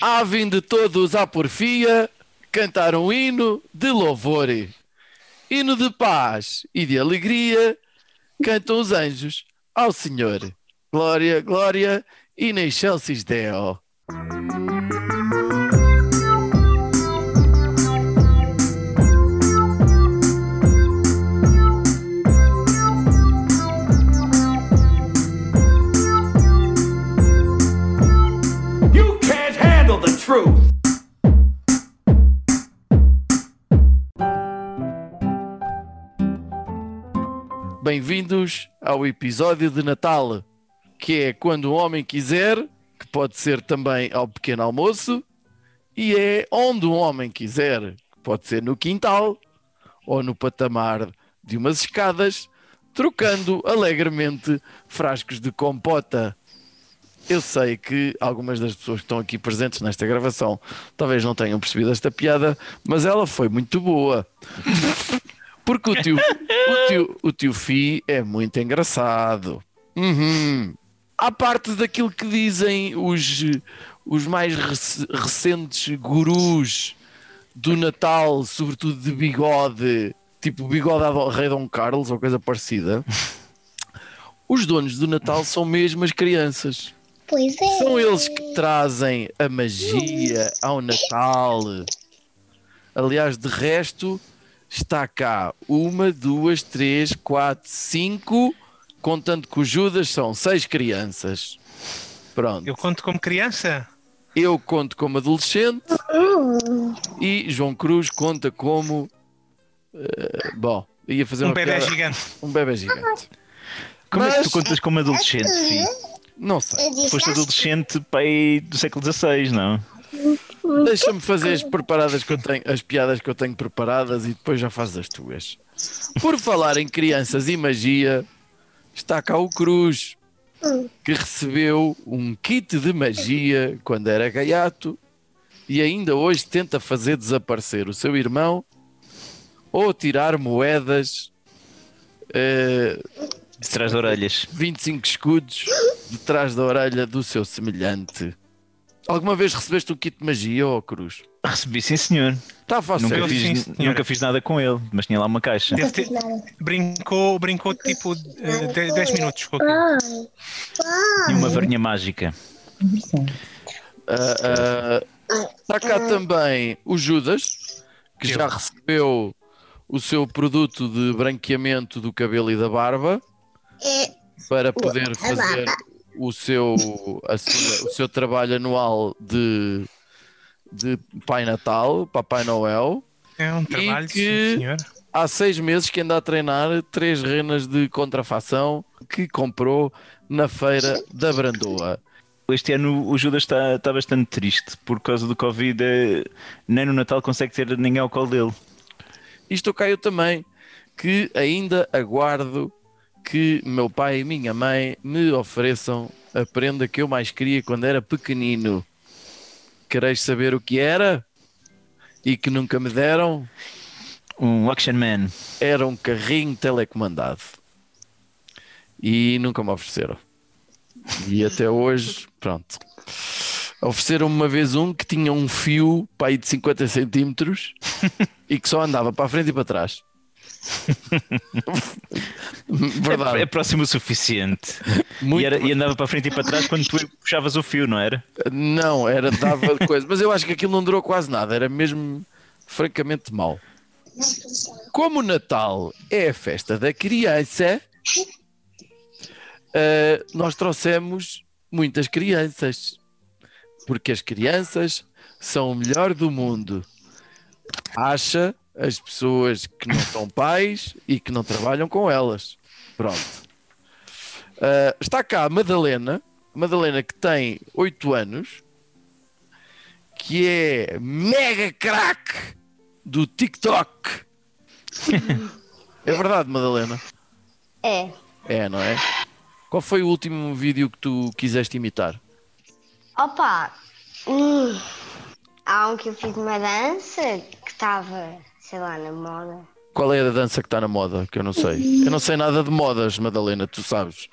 Há vindo todos à porfia cantar um hino de louvor. Hino de paz e de alegria cantam os anjos ao Senhor. Glória, glória, in excelsis Deo. Bem-vindos ao episódio de Natal, que é quando um homem quiser, que pode ser também ao pequeno almoço, e é onde um homem quiser, que pode ser no quintal ou no patamar de umas escadas, trocando alegremente frascos de compota. Eu sei que algumas das pessoas que estão aqui presentes nesta gravação talvez não tenham percebido esta piada, mas ela foi muito boa. Porque o tio, o tio, o tio Fi é muito engraçado. Uhum. À parte daquilo que dizem os, os mais rec- recentes gurus do Natal, sobretudo de bigode, tipo bigode ao Rei Dom Carlos ou coisa parecida, os donos do Natal são mesmo as crianças. Pois é. São eles que trazem a magia ao Natal. Aliás, de resto, está cá uma, duas, três, quatro, cinco, contando que o Judas são seis crianças. Pronto. Eu conto como criança? Eu conto como adolescente e João Cruz conta como. eh, bom, ia fazer Um uma bebê piada- gigante. Um bebê gigante. Como é que Mas- tu contas como adolescente, filho? Não sei. Foste adolescente pai do século XVI, não? Deixa-me fazer as preparadas que eu tenho, as piadas que eu tenho preparadas e depois já fazes as tuas. Por falar em crianças e magia, está cá o Cruz, que recebeu um kit de magia quando era gaiato e ainda hoje tenta fazer desaparecer o seu irmão ou tirar moedas, eh, De trás de orelhas. 25 escudos de trás da orelha do seu semelhante. Alguma vez recebeste um kit de magia, ó Cruz? Recebi, sim, senhor. Está a fazer. Nunca fiz, sim, nunca fiz nada com ele, mas tinha lá uma caixa. Deve ter- brincou, brincou tipo eh, de- 10 minutos com aquilo. E uma varinha mágica. Ah, ah, Está cá também o Judas, que Eu. já recebeu o seu produto de branqueamento do cabelo e da barba é, para poder fazer o seu, a sua- o seu trabalho anual de, de Pai Natal, Papai Noel. É um trabalho, que- sim, senhor. Há seis meses que anda a treinar três renas de contrafação que comprou na feira da Brandoa. Este ano o Judas está, está bastante triste por causa do Covid. eh, Nem no Natal consegue ter ninguém ao colo dele. Isto caiu também, que ainda aguardo que meu pai e minha mãe me ofereçam a prenda que eu mais queria quando era pequenino. Quereis saber o que era? E que nunca me deram? Um Action Man. Era um carrinho telecomandado. E nunca me ofereceram. E até hoje, pronto. Ofereceram-me uma vez um que tinha um fio para aí de 50 centímetros e que só andava para a frente e para trás. Verdade. É, é próximo o suficiente. E, era- e andava para frente e para trás quando tu puxavas o fio, não era? Não, era dava coisa, mas eu acho que aquilo não durou quase nada, era mesmo francamente mau. Como o Natal é a festa da criança, eh, nós trouxemos muitas crianças, porque as crianças são o melhor do mundo. Acha as pessoas que não são pais e que não trabalham com elas. Pronto. Eh, está cá a Madalena, Madalena que tem 8 anos, que é mega craque do TikTok. é verdade, Madalena? é. É, não é? Qual foi o último vídeo que tu quiseste imitar? Opa, hum, há um que eu fiz uma dança que estava, sei lá, na moda. Qual é a dança que está na moda? Que eu não sei. Eu não sei nada de modas, Madalena, tu sabes.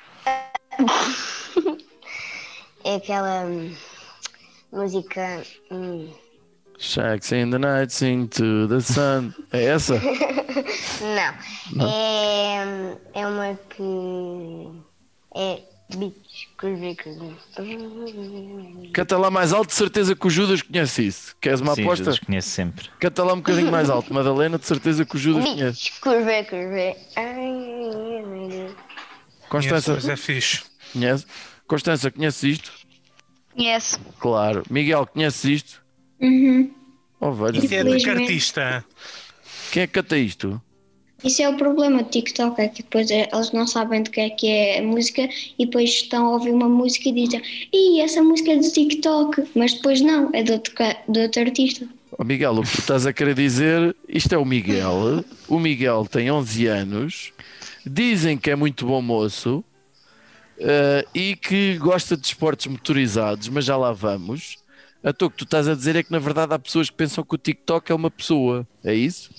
É aquela. hum, música. hum, Shacks in the night, sing to the sun. É essa? Não. É, é uma que. É. Canta lá mais alto, de certeza que o Judas conhece isso. Queres uma Sim, aposta? Judas conhece sempre. Canta lá um bocadinho mais alto. Madalena, de certeza que o Judas conhece. Meu Deus. Constança, Mas é fixe. conhece? Constança, conhece isto? Conhece. Claro. Miguel, conhece isto? Uhum. Oh, velho. Isso é de que Infelizmente. artista? Quem é que canta isto? Isso é o problema do TikTok, é que depois eh, eles não sabem do que é que é a música e depois estão a ouvir uma música e dizem Ih, essa música é do TikTok, mas depois não, é de outro, outro artista. Oh, Miguel, o que tu estás a querer dizer, isto é o Miguel. O Miguel tem 11 anos, dizem que é muito bom moço eh, e que gosta de esportes motorizados, mas já lá vamos. A tu, que tu estás a dizer é que na verdade há pessoas que pensam que o TikTok é uma pessoa, é isso?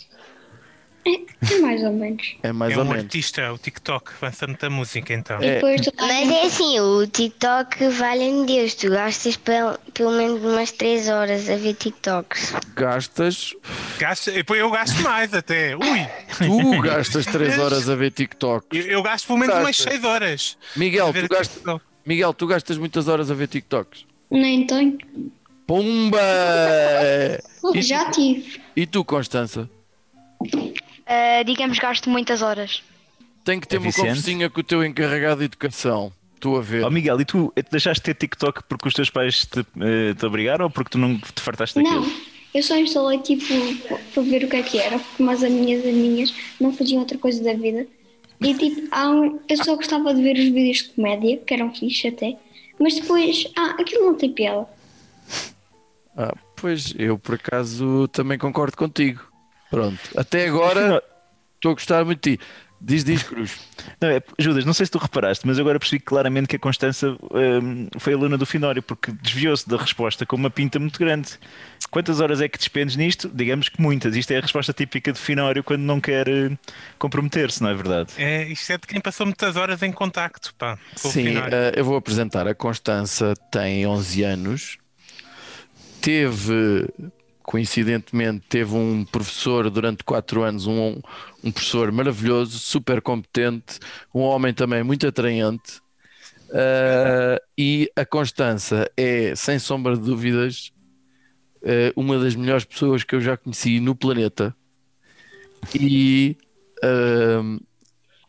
É mais ou menos. É mais é ou um menos. artista, o TikTok, lança muita música então. É. Mas é assim, o TikTok, valha-me Deus, tu gastas pel- pelo menos umas 3 horas a ver TikToks. Gastas, depois eu gasto mais até. Ui! tu gastas 3 horas a ver TikTok. Eu, eu gasto pelo menos umas Gasta. 6 horas. Miguel, tu gastas. Miguel, tu gastas muitas horas a ver TikToks. Nem tenho. Pumba! Já tive. e tu, Constança? Ah, digamos, gasto muitas horas. Tem que ter É uma conversinha com o teu encarregado de educação. Tu a ver. Oh Miguel, e tu eh, deixaste de ter TikTok porque os teus pais te, eh, te obrigaram ou porque tu não te fartaste daquilo? Não, eu só instalei tipo para ver o que é que era, porque mas as minhas amigas não faziam outra coisa da vida. E tipo, há um- eu só gostava de ver os vídeos de comédia, que eram fixe até, mas depois, ah, aquilo não tem piada. Ah, pois, eu por acaso também concordo contigo. Pronto. Até agora estou a gostar muito de ti. Diz, diz, Cruz. Não, é, Judas, não sei se tu reparaste, mas eu agora percebi claramente que a Constança hum, foi aluna do Finório porque desviou-se da resposta com uma pinta muito grande. Quantas horas é que despendes nisto? Digamos que muitas. Isto é a resposta típica do Finório quando não quer eh, comprometer-se, não é verdade? É, isto é de quem passou muitas horas em contacto, pá. Sim, eh, eu vou apresentar. A Constança tem 11 anos. Teve, coincidentemente, teve um professor durante 4 anos, um, um professor maravilhoso, super competente, um homem também muito atraente. Eh, e a Constança é, sem sombra de dúvidas, eh, uma das melhores pessoas que eu já conheci no planeta. E ehm,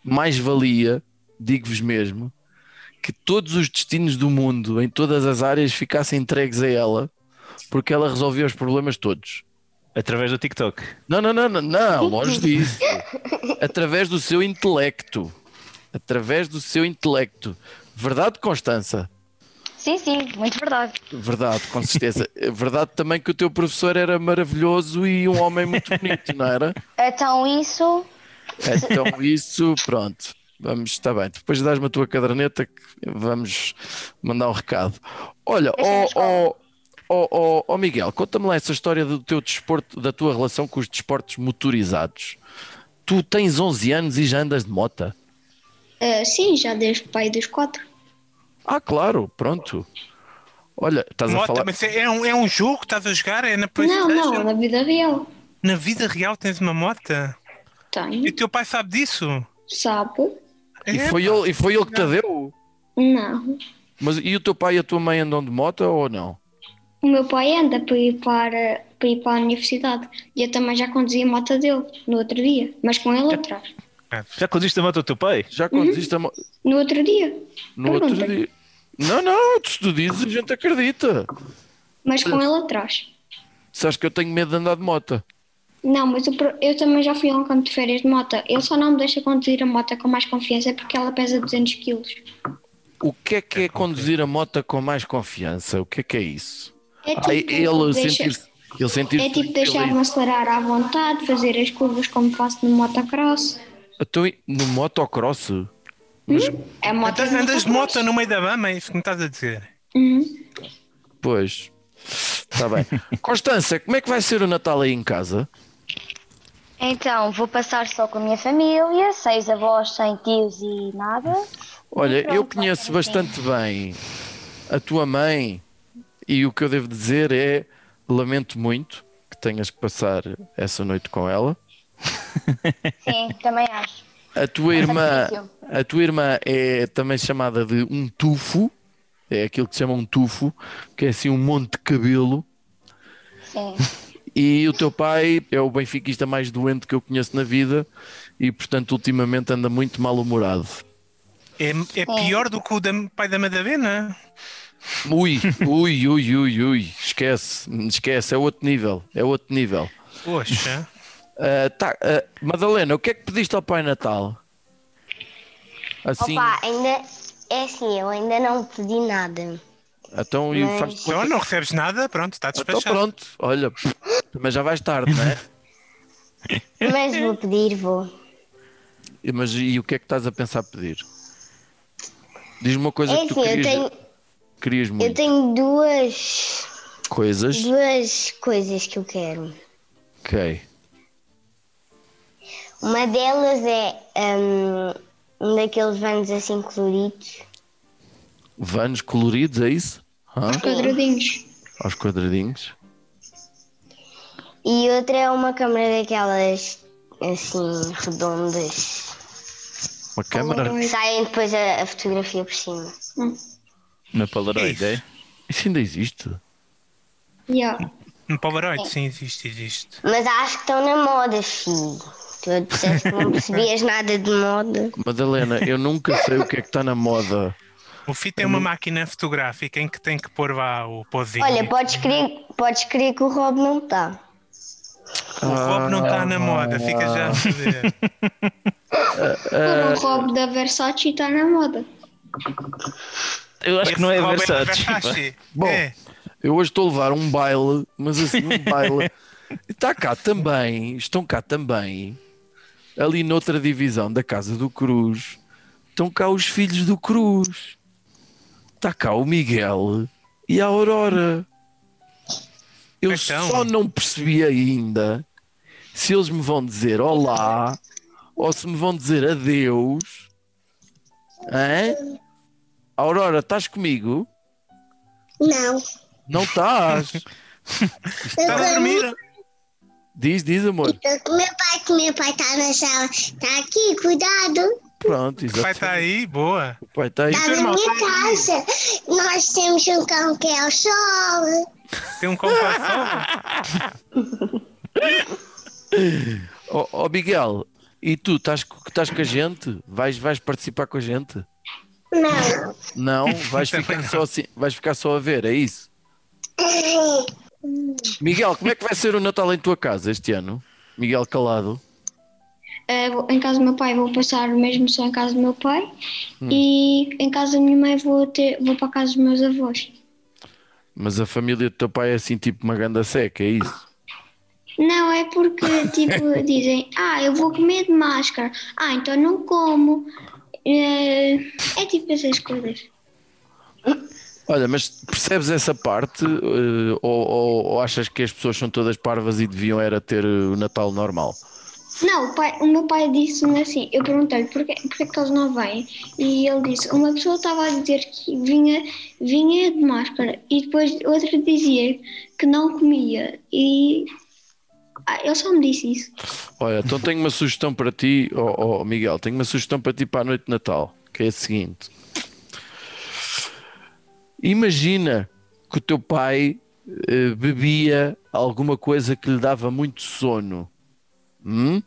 mais valia, digo-vos mesmo, que todos os destinos do mundo, em todas as áreas, ficassem entregues a ela, porque ela resolvia os problemas todos. Através do TikTok. Não, não, não, não, não, longe disso. Através do seu intelecto. Através do seu intelecto. Verdade, Constança? Sim, sim, muito verdade. Verdade, com certeza. Verdade também que o teu professor era maravilhoso e um homem muito bonito, não era? Então isso. Então isso, pronto. Vamos, está bem. Depois dás-me a tua caderneta que vamos mandar um recado. Olha, ó ó ó ó ó, Miguel, conta-me lá essa história do teu desporto, da tua relação com os desportos motorizados. Tu tens 11 anos e já andas de mota? Ah, sim, já desde o pai dos quatro. Ah, claro, pronto. Olha, estás a Mota, falar. mas é um, é um jogo que estás a jogar? É na Não, PlayStation? não, na vida real. Na vida real tens uma mota? E Tenho, o teu pai sabe disso? sabe? E É, foi, pá. ele, e foi ele que te deu? Não. Mas e o teu pai e a tua mãe andam de moto ou não? O meu pai anda para ir para, para ir para a universidade e eu também já conduzi a moto dele no outro dia, mas com ele atrás. Já conduziste a moto ao teu pai? Já conduziste a moto No outro dia, no outro Pergunta. dia? Não, não, se tu dizes, a gente acredita. mas com ele atrás. Sabes que eu tenho medo de andar de moto. Não, mas pro- eu também já fui a um campo de férias de moto. Ele só não me deixa conduzir a moto com mais confiança porque ela pesa 200 quilos. O que é que é conduzir a moto com mais confiança? O que é que é isso? É Ah, tipo, ele deixa- sentir-se. Ele sentir é tipo deixar-me acelerar à vontade, fazer as curvas como faço no motocross. Então, no motocross? É moto Andas, andas de moto no meio da mama, é isso que me estás a dizer? Uhum. Pois. Está bem. Constância, como é que vai ser o Natal aí em casa? Então, vou passar só com a minha família, seis avós, sem tios e nada. Olha, Pronto, eu conheço bastante bem a tua mãe e o que eu devo dizer é: lamento muito que tenhas que passar essa noite com ela. Sim, também acho. A tua irmã, difícil. a tua irmã é também chamada de um tufo, é aquilo que se chama um tufo, que é assim um monte de cabelo. Sim. E o teu pai é o benfiquista mais doente que eu conheço na vida e, portanto, ultimamente anda muito mal-humorado. É, é pior do que o da, pai da Madalena? Ui, ui, ui, ui, ui, esquece, esquece, é outro nível, é outro nível. Poxa. Ah, tá, ah, Madalena, o que é que pediste ao Pai Natal? Assim, Opa, ainda. É assim, eu ainda não pedi nada. então mas- faz Então não recebes nada, pronto, está Então despachado. pronto, olha, mas já vais tarde, não é? Mas vou pedir, vou. E- Mas e o que é que estás a pensar pedir? Diz-me uma coisa É que tu assim, eu querias, tenho, querias eu muito. tenho duas, Coisas. duas coisas que eu quero. Ok. Uma delas é hum, um daqueles vanos assim coloridos. Vanos coloridos, é isso? Hã? Quadradinhos. Aos quadradinhos. E outra é uma câmera daquelas assim redondas. Uma câmara. Que saem depois a, a fotografia por cima. Uma Polaroid, é? Isso ainda existe? Yeah. Um Polaroid, sim, existe, existe. Mas acho que estão na moda, filho. Tu disseste que não percebias nada de moda. Madalena, eu nunca sei o que é que está na moda. O FIT é uma máquina fotográfica em que tem que pôr lá o pozinho. Olha, podes crer, podes crer que o Rob não está. o Rob não está na moda, fica já a saber. Por um roubo da Versace está na moda. Eu acho que não é. Versace. Bom, É. eu hoje estou a levar um baile, mas assim, um baile. Está cá também, estão cá também, ali noutra divisão da Casa do Cruz, estão cá os filhos do Cruz. Está cá o Miguel e a Aurora. Eu Então. só não percebi ainda se eles me vão dizer olá ou se me vão dizer adeus. Hã? Aurora, estás comigo? Não. Não estás. Está a dormir? Diz, diz, amor. Tô com meu pai, que meu pai tá na sala. Tá aqui, cuidado. Pronto, O pai exato. está aí, boa. O pai está aí. Tá teu na minha tá casa. Nós temos um cão que é o sol. Tem um compasso. Ó ó, Miguel, e tu estás, estás com a gente? Vais, vais participar com a gente? Não. Não? Vais ficar, só assim, vais ficar só a ver, é isso? Miguel, como é que vai ser o Natal em tua casa este ano? Miguel Calado. Eh, vou- em casa do meu pai vou passar mesmo só em casa do meu pai e em casa da minha mãe vou, ter, vou para a casa dos meus avós. Mas a família do teu pai é assim tipo uma ganda seca, é isso? Não, é porque tipo dizem, ah, eu vou comer de máscara, ah, então não como. Eh, é tipo essas coisas. Olha, mas percebes essa parte eh, ou, ou- ou achas que as pessoas são todas parvas e deviam era ter eh, o Natal normal? Não, o, pai- o meu pai disse-me assim, eu perguntei-lhe porquê, porquê que eles não vêm e ele disse, uma pessoa estava a dizer que vinha, vinha de máscara e depois outra dizia que não comia e ah, ele só me disse isso. Olha, então tenho uma sugestão para ti, ó ó, Miguel, tenho uma sugestão para ti para a noite de Natal, que é a seguinte. Imagina que o teu pai eh, bebia alguma coisa que lhe dava muito sono. Hum?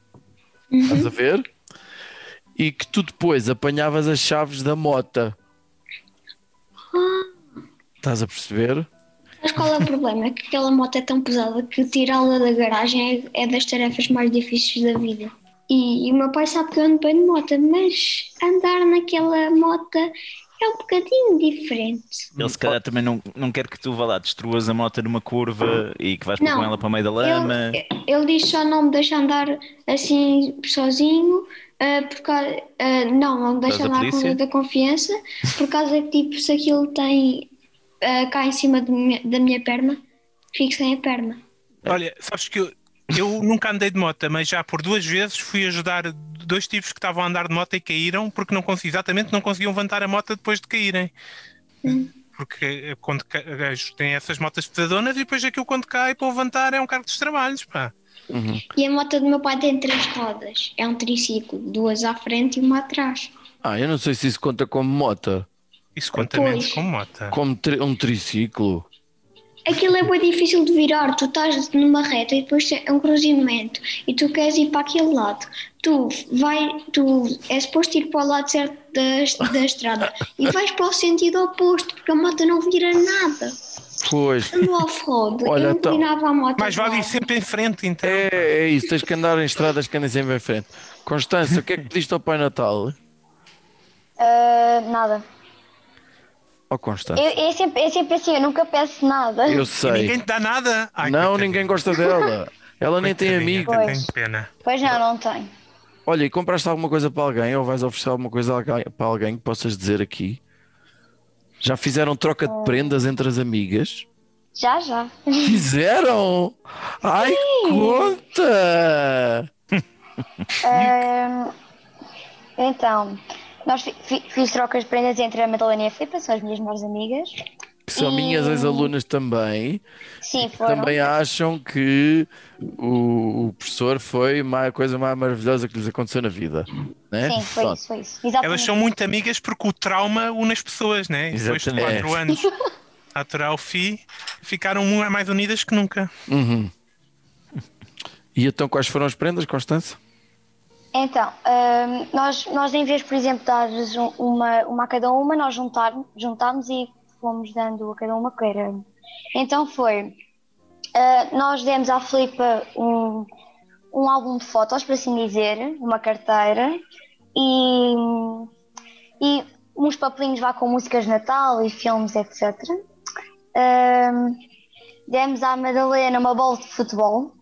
Estás a ver? E que tu depois apanhavas as chaves da mota. Estás a perceber? Mas qual é o problema? É que aquela moto é tão pesada que tirá-la da garagem é, é das tarefas mais difíceis da vida. E, e o meu pai sabe que eu ando bem de moto, mas andar naquela moto é um bocadinho diferente. Ele se calhar também não, não quer que tu vá lá, destruas a moto numa curva e que vais Não. com ela para o meio da lama. Ele, ele diz só não me deixa andar assim sozinho, ah, por causa, ah, não, não me deixa andar com muita confiança, por causa que tipo, se aquilo tem ah, cá em cima de minha- da minha perna, fico sem a perna. Olha, sabes que eu, eu nunca andei de moto, mas já por duas vezes fui ajudar dois tipos que estavam a andar de moto e caíram porque não consegui, exatamente não conseguiam levantar a moto depois de caírem. Porque quando ca- tem essas motas pesadonas e depois aquilo quando cai para levantar é um cargo dos trabalhos, pá. E a moto do meu pai tem três rodas. É um triciclo, duas à frente e uma atrás. Ah, eu não sei se isso conta como moto, Isso conta Pois. menos com mota. como tri- um triciclo. Aquilo é bem difícil de virar. Tu estás numa reta e depois é um cruzamento e tu queres ir para aquele lado. Tu vai, tu é suposto ir para o lado certo da, da estrada e vais para o sentido oposto porque a moto não vira nada. Pois, No off-road, Olha, eu então- a moto. Mas vale ir sempre em frente, então. é, é isso, tens que andar em estradas que andem sempre em frente. Constância, o que é que pediste ao Pai Natal? Ah, nada. Ó Constância, Eu, é, sempre, é sempre assim, eu nunca peço nada. eu E sei. ninguém te dá nada. Ai, Não, ninguém gosta dela. Ela nem tem amigos. Pois. Tenho pena. Pois não, não tenho. Olha, e compraste alguma coisa para alguém ou vais oferecer alguma coisa para alguém que possas dizer aqui? Já fizeram troca de prendas entre as amigas? Já, já. Fizeram! Ai, conta! Ah, então, nós fi- fi- fiz trocas de prendas entre a Madalena e a Filipe, são as minhas melhores amigas. Que são minhas ex-alunas também. Sim, foram. Também acham que o, o professor foi uma- a coisa mais maravilhosa que lhes aconteceu na vida. Né? Sim, foi Pronto. isso, foi isso. Exatamente. Elas são muito amigas porque o trauma une as pessoas, né? E depois de quatro anos a aturar o FI, ficaram mais unidas que nunca. Uhum. E então quais foram as prendas, Constança? Então, ahm, nós, nós em vez, por exemplo, dar uma, uma a cada uma, nós juntar, juntámos e fomos dando a cada uma que era. Então foi, ah, nós demos à Filipa um, um álbum de fotos, por assim dizer, uma carteira e, e uns papelinhos lá com músicas de Natal e filmes, etc. Ahm, demos à Madalena uma bola de futebol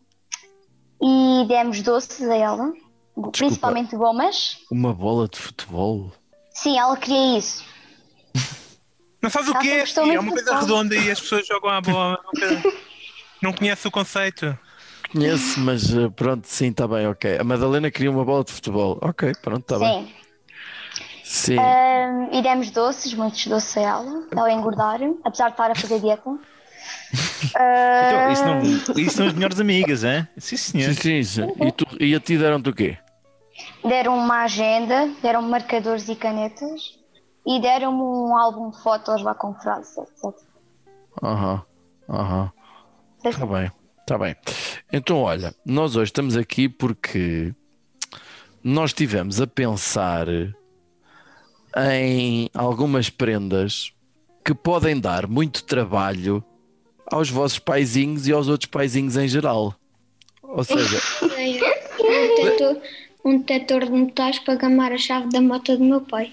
e demos doces a ela, principalmente gomas. Uma bola de futebol. Sim, ela queria isso. Não sabes o que é? É uma coisa futebol. redonda e as pessoas jogam a bola. Nunca- Não conhece o conceito. Conheço, mas eh, pronto, sim, está bem, ok. A Madalena queria uma bola de futebol. Ok, pronto, está bem. Sim. Sim. Ahm, e demos doces, muitos doces a ela, para ela engordar, apesar de estar a fazer dieta. Então, isso, não, isso são as melhores amigas, hein? Sim, senhor. Sim, sim, sim. E, tu, e a ti deram-te o quê? Deram uma agenda, deram marcadores e canetas e deram-me um álbum de fotos lá com frases, etc. Aham, aham. Está bem, está bem. Então, olha, nós hoje estamos aqui porque nós estivemos a pensar em algumas prendas que podem dar muito trabalho aos vossos paizinhos e aos outros paizinhos em geral. Ou seja, Um detector, de metais para gamar a chave da moto do meu pai.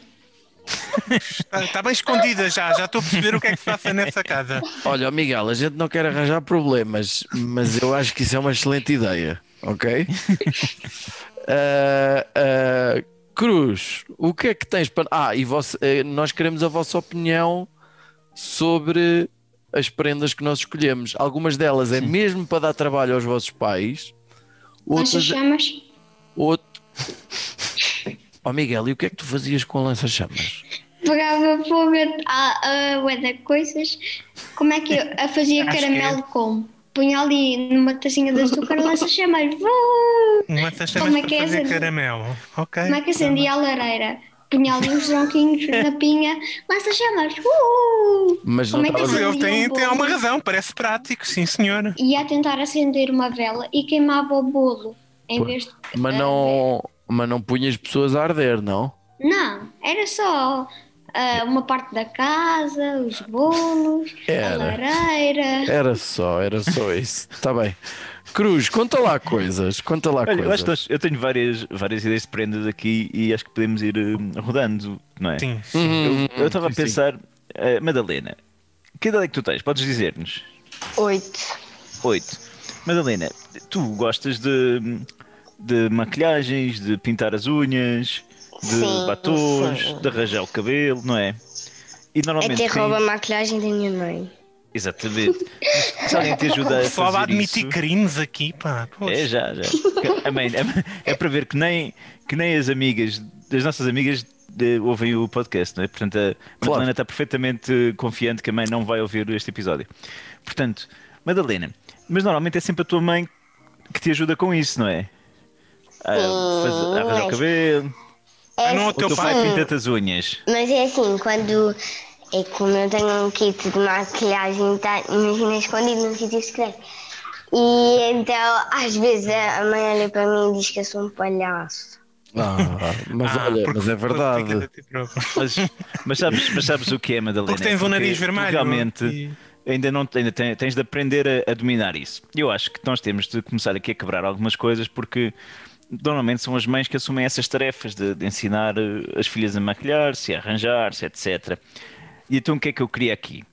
Está, está bem escondida já, já estou a perceber o que é que se passa nessa casa. olha, Miguel, a gente não quer arranjar problemas, mas eu acho que isso é uma excelente ideia, ok? Ah, ah, Cruz, o que é que tens para. Ah, e você- eh, nós queremos a vossa opinião sobre as prendas que nós escolhemos. Algumas delas é mesmo para dar trabalho aos vossos pais, outras. Lança-chamas. Outro... Oh Miguel, e o que é que tu fazias com lança-chamas? Pegava fogo a, a, ué, de coisas. Como é que eu a fazia Acho é. caramelo como? Punha ali numa tacinha de açúcar, lança-chamas. Cesta Como é que é fazer caramelo. Ok. Como é que acendia a lareira? Punha ali uns tronquinhos na pinha, lança-chamas. Uh! Mas não é que Ele acendia tem, um tem alguma razão, parece prático, sim senhor. Ia tentar acender uma vela e queimava o bolo. Em vez de. Mas não, mas não punhas pessoas a arder, não? Não, era só ah, uma parte da casa, os bolos, Era. a lareira. Era só, era só isso. Está bem. Cruz, conta lá coisas. Conta lá Olha, eu, acho coisas. que nós- eu tenho várias, várias ideias de prendas aqui e acho que podemos ir hum, rodando, não é? Sim, sim. Uhum, Eu estava a sim, sim. pensar, eh, Madalena, que idade é que tu tens? Podes dizer-nos? Oito. Oito. Madalena, tu gostas de, de maquilhagens, de pintar as unhas, de Sim, batons, sim. de arranjar o cabelo, não é? E normalmente. Até quem- rouba a maquilhagem da minha mãe. Exatamente. Mas se alguém te ajuda a Só lá fazer admitir isso, crimes aqui, pá. Poxa. É, já, já. A mãe, é, é para ver que nem, que nem as amigas, as nossas amigas eh, ouvem o podcast, não é? Portanto, a Claro. Madalena está perfeitamente confiante que a mãe não vai ouvir este episódio. Portanto, Madalena, mas normalmente é sempre a tua mãe que te ajuda com isso, não é? A, fazer- a arranjar o mas- cabelo. É, não, o O teu teu pai pinta-te as unhas. Mas é assim, quando. É como eu tenho um kit de maquilhagem, tá, imagina escondido num sítio secreto. E então, às vezes, a mãe olha para mim e diz que eu sou um palhaço. Ah, mas Ah, olha, porque- mas é verdade. Mas, mas, sabes, mas sabes o que é, Madalena? Porque tens o nariz tu vermelho. Realmente, e- ainda não ainda tens de aprender a, a dominar isso. Eu acho que nós temos de começar aqui a quebrar algumas coisas porque normalmente são as mães que assumem essas tarefas de, de ensinar eh, as filhas a maquilhar-se, a arranjar-se, etc. E então o que é que eu queria aqui?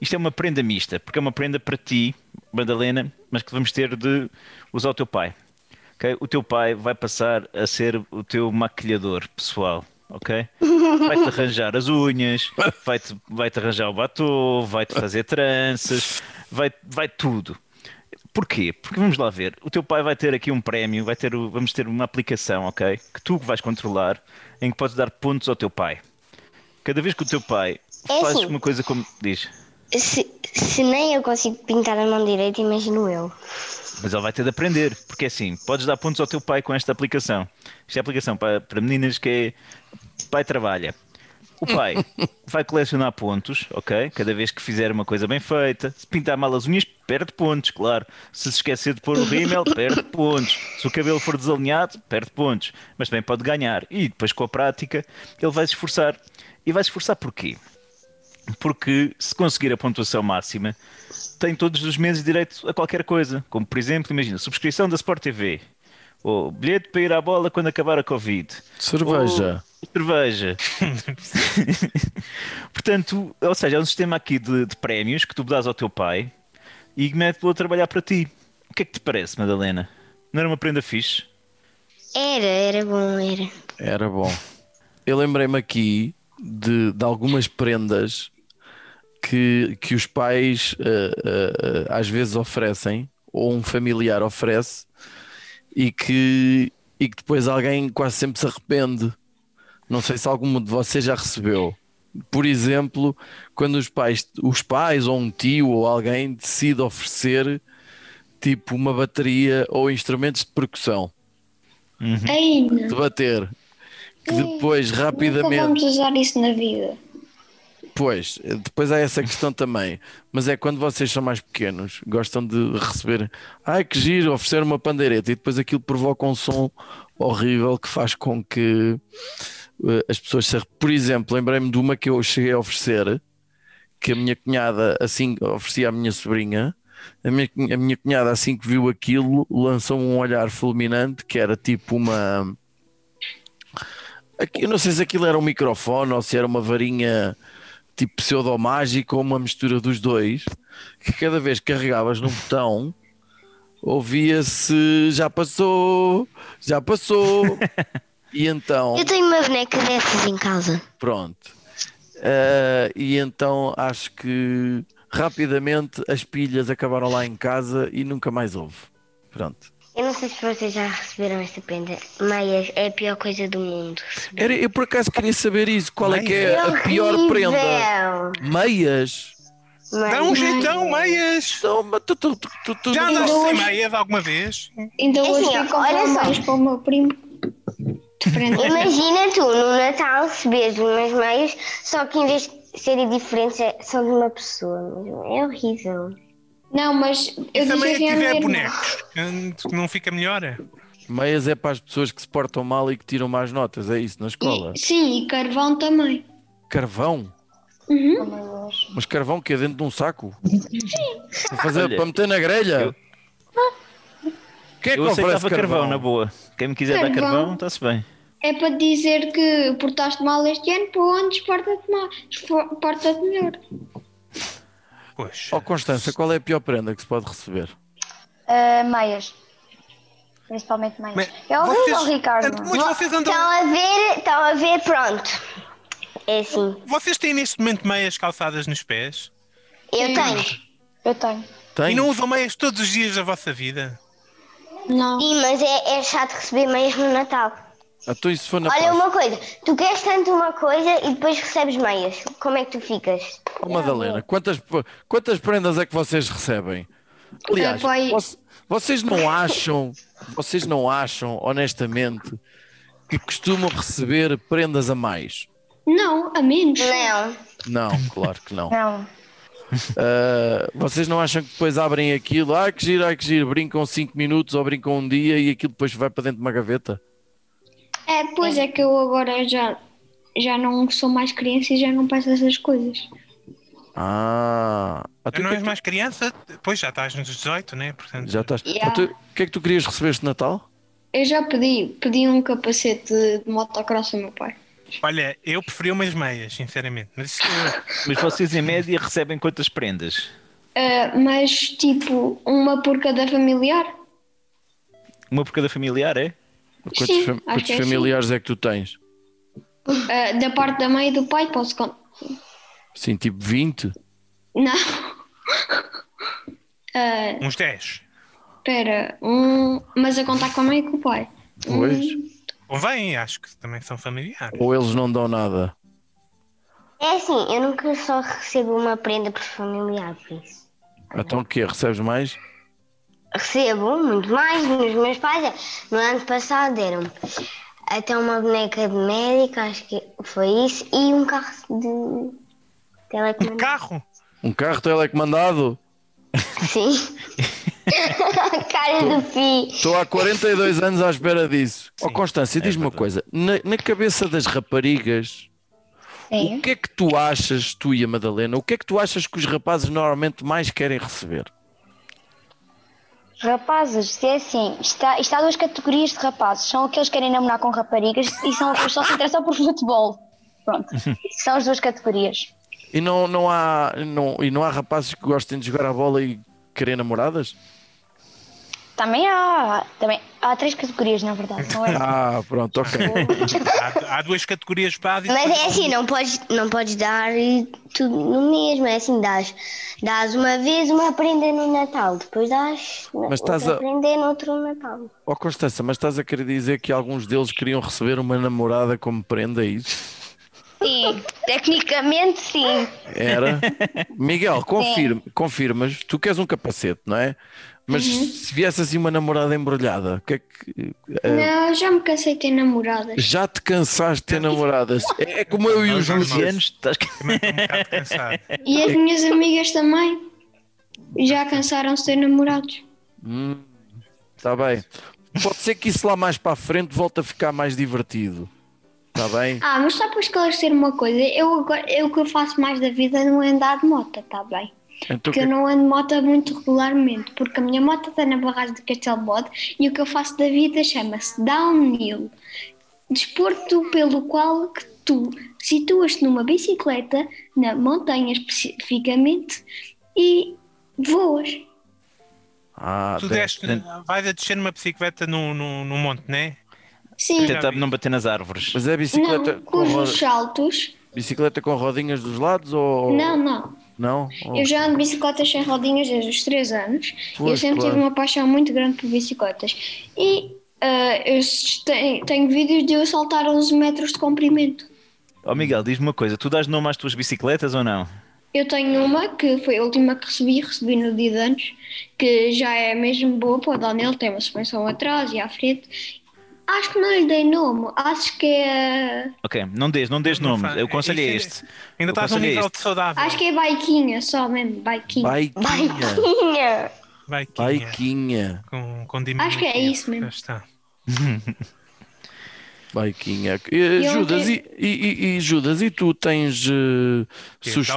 Isto é uma prenda mista, porque é uma prenda para ti, Madalena, mas que vamos ter de usar o teu pai. ok? O teu pai vai passar a ser o teu maquilhador pessoal, ok? Vai-te arranjar as unhas, vai-te vai -te arranjar o batom, vai-te fazer tranças, vai, vai tudo. Porquê? Porque vamos lá ver, o teu pai vai ter aqui um prémio, vai ter, o- vamos ter uma aplicação, ok? Que tu vais controlar, em que podes dar pontos ao teu pai. Cada vez que o teu pai É faz assim. uma coisa como diz, Se, se nem eu consigo pintar a mão direita, imagino eu. mas ele vai ter de aprender, porque é assim, podes dar pontos ao teu pai com esta aplicação. Esta é a aplicação para, para meninas que é pai trabalha. O pai vai colecionar pontos, ok? Cada vez que fizer uma coisa bem feita. Se pintar mal as unhas, perde pontos, claro. Se se esquecer de pôr o rímel, perde pontos. Se o cabelo for desalinhado, perde pontos. Mas também pode ganhar. E depois, com a prática, ele vai se esforçar. E vai se esforçar porquê? Porque se conseguir a pontuação máxima, tem todos os meses direito a qualquer coisa. Como, por exemplo, imagina, subscrição da Sport TV. Ou bilhete para ir à bola quando acabar a Covid. Cerveja. Ou cerveja. Portanto, ou seja, é um sistema aqui de, de prémios que tu dás ao teu pai e mete-lo a trabalhar para ti. O que é que te parece, Madalena? Não era uma prenda fixe? Era, era bom, era. Era bom. Eu lembrei-me aqui de, de algumas prendas que, que os pais eh, eh, às vezes oferecem, ou um familiar oferece, e que, e que depois alguém quase sempre se arrepende. Não sei se algum de vocês já recebeu. Por exemplo, quando os pais, os pais ou um tio ou alguém decide oferecer tipo uma bateria ou instrumentos de percussão Ainda. de bater que depois Nunca rapidamente vamos usar isso na vida. Pois, depois há essa questão também. Mas é quando vocês são mais pequenos, gostam de receber. Ai que giro, oferecer uma pandeireta e depois aquilo provoca um som horrível que faz com que eh, as pessoas se. Por exemplo, lembrei-me de uma que eu cheguei a oferecer, que a minha cunhada assim oferecia à minha sobrinha. A minha, a minha cunhada, assim que viu aquilo, lançou um olhar fulminante que era tipo uma. Eu não sei se aquilo era um microfone ou se era uma varinha tipo pseudomágica ou uma mistura dos dois, que cada vez que carregavas num botão ouvia-se já passou, já passou. e então, Eu tenho uma boneca dessas em casa. pronto. Ah, e então acho que rapidamente as pilhas acabaram lá em casa e nunca mais houve. Pronto. Eu não sei se vocês já receberam esta prenda. Meias é a pior coisa do mundo. Era, eu por acaso queria saber isso. Qual é que é a Horrível. pior prenda? Meias? Dá um Meias. jeitão, meias. Então, mas tu, tu, tu, tu, tu Já andaste sem meias alguma vez? Então hoje Assim, olha só. mais para o meu primo. Imagina tu no Natal receberes umas meias, só que em vez de serem diferentes, é- são de uma pessoa. mesmo. É horrível. Não, mas eu assim à tiver bonecos, que não fica melhor? Meias é para as pessoas que se portam mal e que tiram más notas, é isso, na escola. E- Sim, e carvão também. Carvão? Uhum. Mas carvão que é dentro de um saco? Para, fazer, Olha, para meter na grelha? Quem é que Eu aceitava carvão? na boa. Quem me quiser dar Carvão. carvão, está-se bem. É para dizer que portaste mal este ano, para onde porta-te mal, porta-te melhor. Pois. Ó Constança, qual é a pior prenda que se pode receber? Meias. Principalmente meias. Mas é horrível, vocês- Ricardo. Mas vocês andam. Estão a ver, estão a ver, pronto. É assim. Vocês têm neste momento meias calçadas nos pés? Eu Sim. tenho. Eu tenho. E não usam meias todos os dias da vossa vida? Não. Sim, mas é, é chato receber meias no Natal. Então isso foi na Olha Páscoa. uma coisa, tu queres tanto uma coisa e depois recebes meias. Como é que tu ficas? Ó, Madalena, quantas, quantas prendas é que vocês recebem? Aliás, É, pai. voc- vocês não acham, vocês não acham, honestamente, que costumam receber prendas a mais? Não, a menos. Não. Não, claro que não. Não. Ah, vocês não acham que depois abrem aquilo, ah, que giro, ah, que giro, brincam 5 minutos ou brincam um dia e aquilo depois vai para dentro de uma gaveta? É, pois é que eu agora já, já não sou mais criança e já não peço essas coisas. Ah, tu não que é és que- mais criança, depois já estás nos 18, né? Portanto, já estás. Yeah. Ah, tu- O que é que tu querias receber este Natal? Eu já pedi, pedi um capacete de, motocross ao meu pai. olha, eu preferi umas meias, sinceramente. Mas Mas vocês, em média, recebem quantas prendas? Ah, mas tipo, uma por cada familiar? Uma por cada familiar, é? Quantos, Sim, fam- quantos é familiares é que tu tens? Ah, da parte da mãe e do pai, posso contar? Sim, tipo 20? Não. Ah, uns 10. Espera, um. Mas a contar com a mãe e com o pai. Pois. Convém, acho que também são familiares. Ou eles não dão nada? É assim, eu nunca só recebo uma prenda por familiar, por isso. Então o quê? Recebes mais? Recebo muito mais nos meus pais. No ano passado deram-me até uma boneca de médica, acho que foi isso, e um carro de Um telecomando. carro? Um carro telecomandado? Sim. A cara do Pi. Estou há 42 anos à espera disso. Ó Constância, diz-me uma verdade. coisa. Na, na cabeça das raparigas, Sim. o que é que tu achas, tu e a Madalena, o que é que tu achas que os rapazes normalmente mais querem receber? Rapazes, se é assim, está, está duas categorias de rapazes. São aqueles que querem namorar com raparigas e são aqueles que só se interessam por futebol. Pronto. São as duas categorias. E não, não, há, não, e não há rapazes que gostem de jogar a bola e querer namoradas? Também há, também há três categorias, na verdade. Não é? Ah, pronto, ok. Há, há duas categorias básicas. Mas é assim, não podes, não podes dar tudo no mesmo. É assim, dás, dás uma vez uma prenda no Natal, depois dás Mas outra estás a- prenda no outro Natal. Ó Constância, mas estás a querer dizer que alguns deles queriam receber uma namorada como prenda, é isso? Sim, tecnicamente sim. Era? Miguel, confirma, confirmas, tu queres um capacete, não é? Mas Uhum. se viesse assim uma namorada embrulhada, o que é que. eh, Não, já me cansei de ter namoradas. já te cansaste de ter namoradas? É é como eu e o Aos 12 Júlio. anos, estás... Um bocado cansado. E as minhas amigas também. Já cansaram-se de ter namorados. Está Tá bem. Pode ser que isso lá mais para a frente volte a ficar mais divertido. Está bem? Ah, mas só para esclarecer uma coisa, eu, agora- eu o que eu faço mais da vida não é andar de moto, está bem? Então, Porque que eu é- não ando de moto muito regularmente, porque a minha moto está na barragem de Castelo Bode e o que eu faço da vida chama-se downhill. Desporto pelo qual que tu situas-te numa bicicleta, na montanha especificamente, e voas. Ah, Tu deste, vais a descer numa bicicleta no, no, no monte, né? Sim, Tentar não bater nas árvores. Mas é bicicleta, não, com com os saltos. bicicleta com rodinhas dos lados ou. Não, não. Não? Oh, Eu já ando de bicicletas sem rodinhas desde os 3 anos e eu Pois, sempre claro. tive uma paixão muito grande por bicicletas. E ah, eu tenho, tenho vídeos de eu saltar 11 metros de comprimento. Ó Miguel, diz-me uma coisa, tu dás nome às tuas bicicletas ou não? Eu tenho uma que foi a última que recebi, recebi no dia de antes, que já é mesmo boa para o Daniel, tem uma suspensão atrás e à frente. Acho que não lhe dei nome, acho que é. Ok, não dês, não dês Não nome. O conselho é este. Ainda estás num é nível de saudável. Acho que é baiquinha, só mesmo, baiquinha. Baiquinha. Baiquinha. Baiquinha. Com, com Acho que é diminutivo. isso mesmo. Já está. Baiquinha. E, Eu Judas, e, e- e- Judas, e tu tens um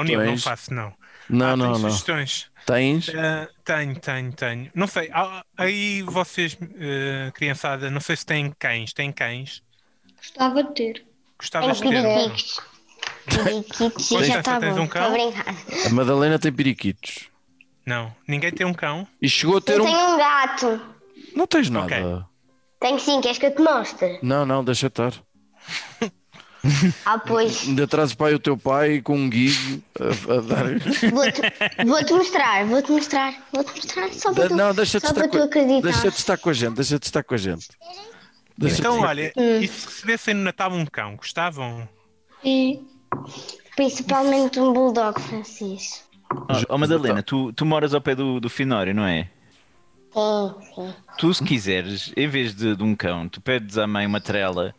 nível, não sugestões? faço, não. Não, ah, não, não. sugestões. Tens? Ah, tenho, tenho, tenho. Não sei, aí vocês, eh, criançada, não sei se têm cães. Têm cães? Gostava de ter. Tenho Gostavas de ter? e Constância, já está tens bom. um cão? brincar. A Madalena tem periquitos. Não. Ninguém tem um cão? E chegou a ter Eu um. tenho um gato. Não tens nada. Ok. Tenho sim, queres que eu te mostre? Não, não, deixa estar. Ah, pois. Ainda trazes pai o teu pai com um guigo a, a dar. Vou-te vou-te mostrar, vou-te mostrar. Vou-te mostrar só para tu, não, deixa-te só estar, para tu com... acreditar. deixa estar com a gente, deixa-te estar com a gente. Deixa Então, olha, Hum. e se recebessem no Natal um cão, gostavam? Principalmente um bulldog francês. Oh, Madalena, tu, tu moras ao pé do, do Finório, não é? Sim, sim. Tu, se quiseres, em vez de, de um cão, tu pedes à mãe uma trela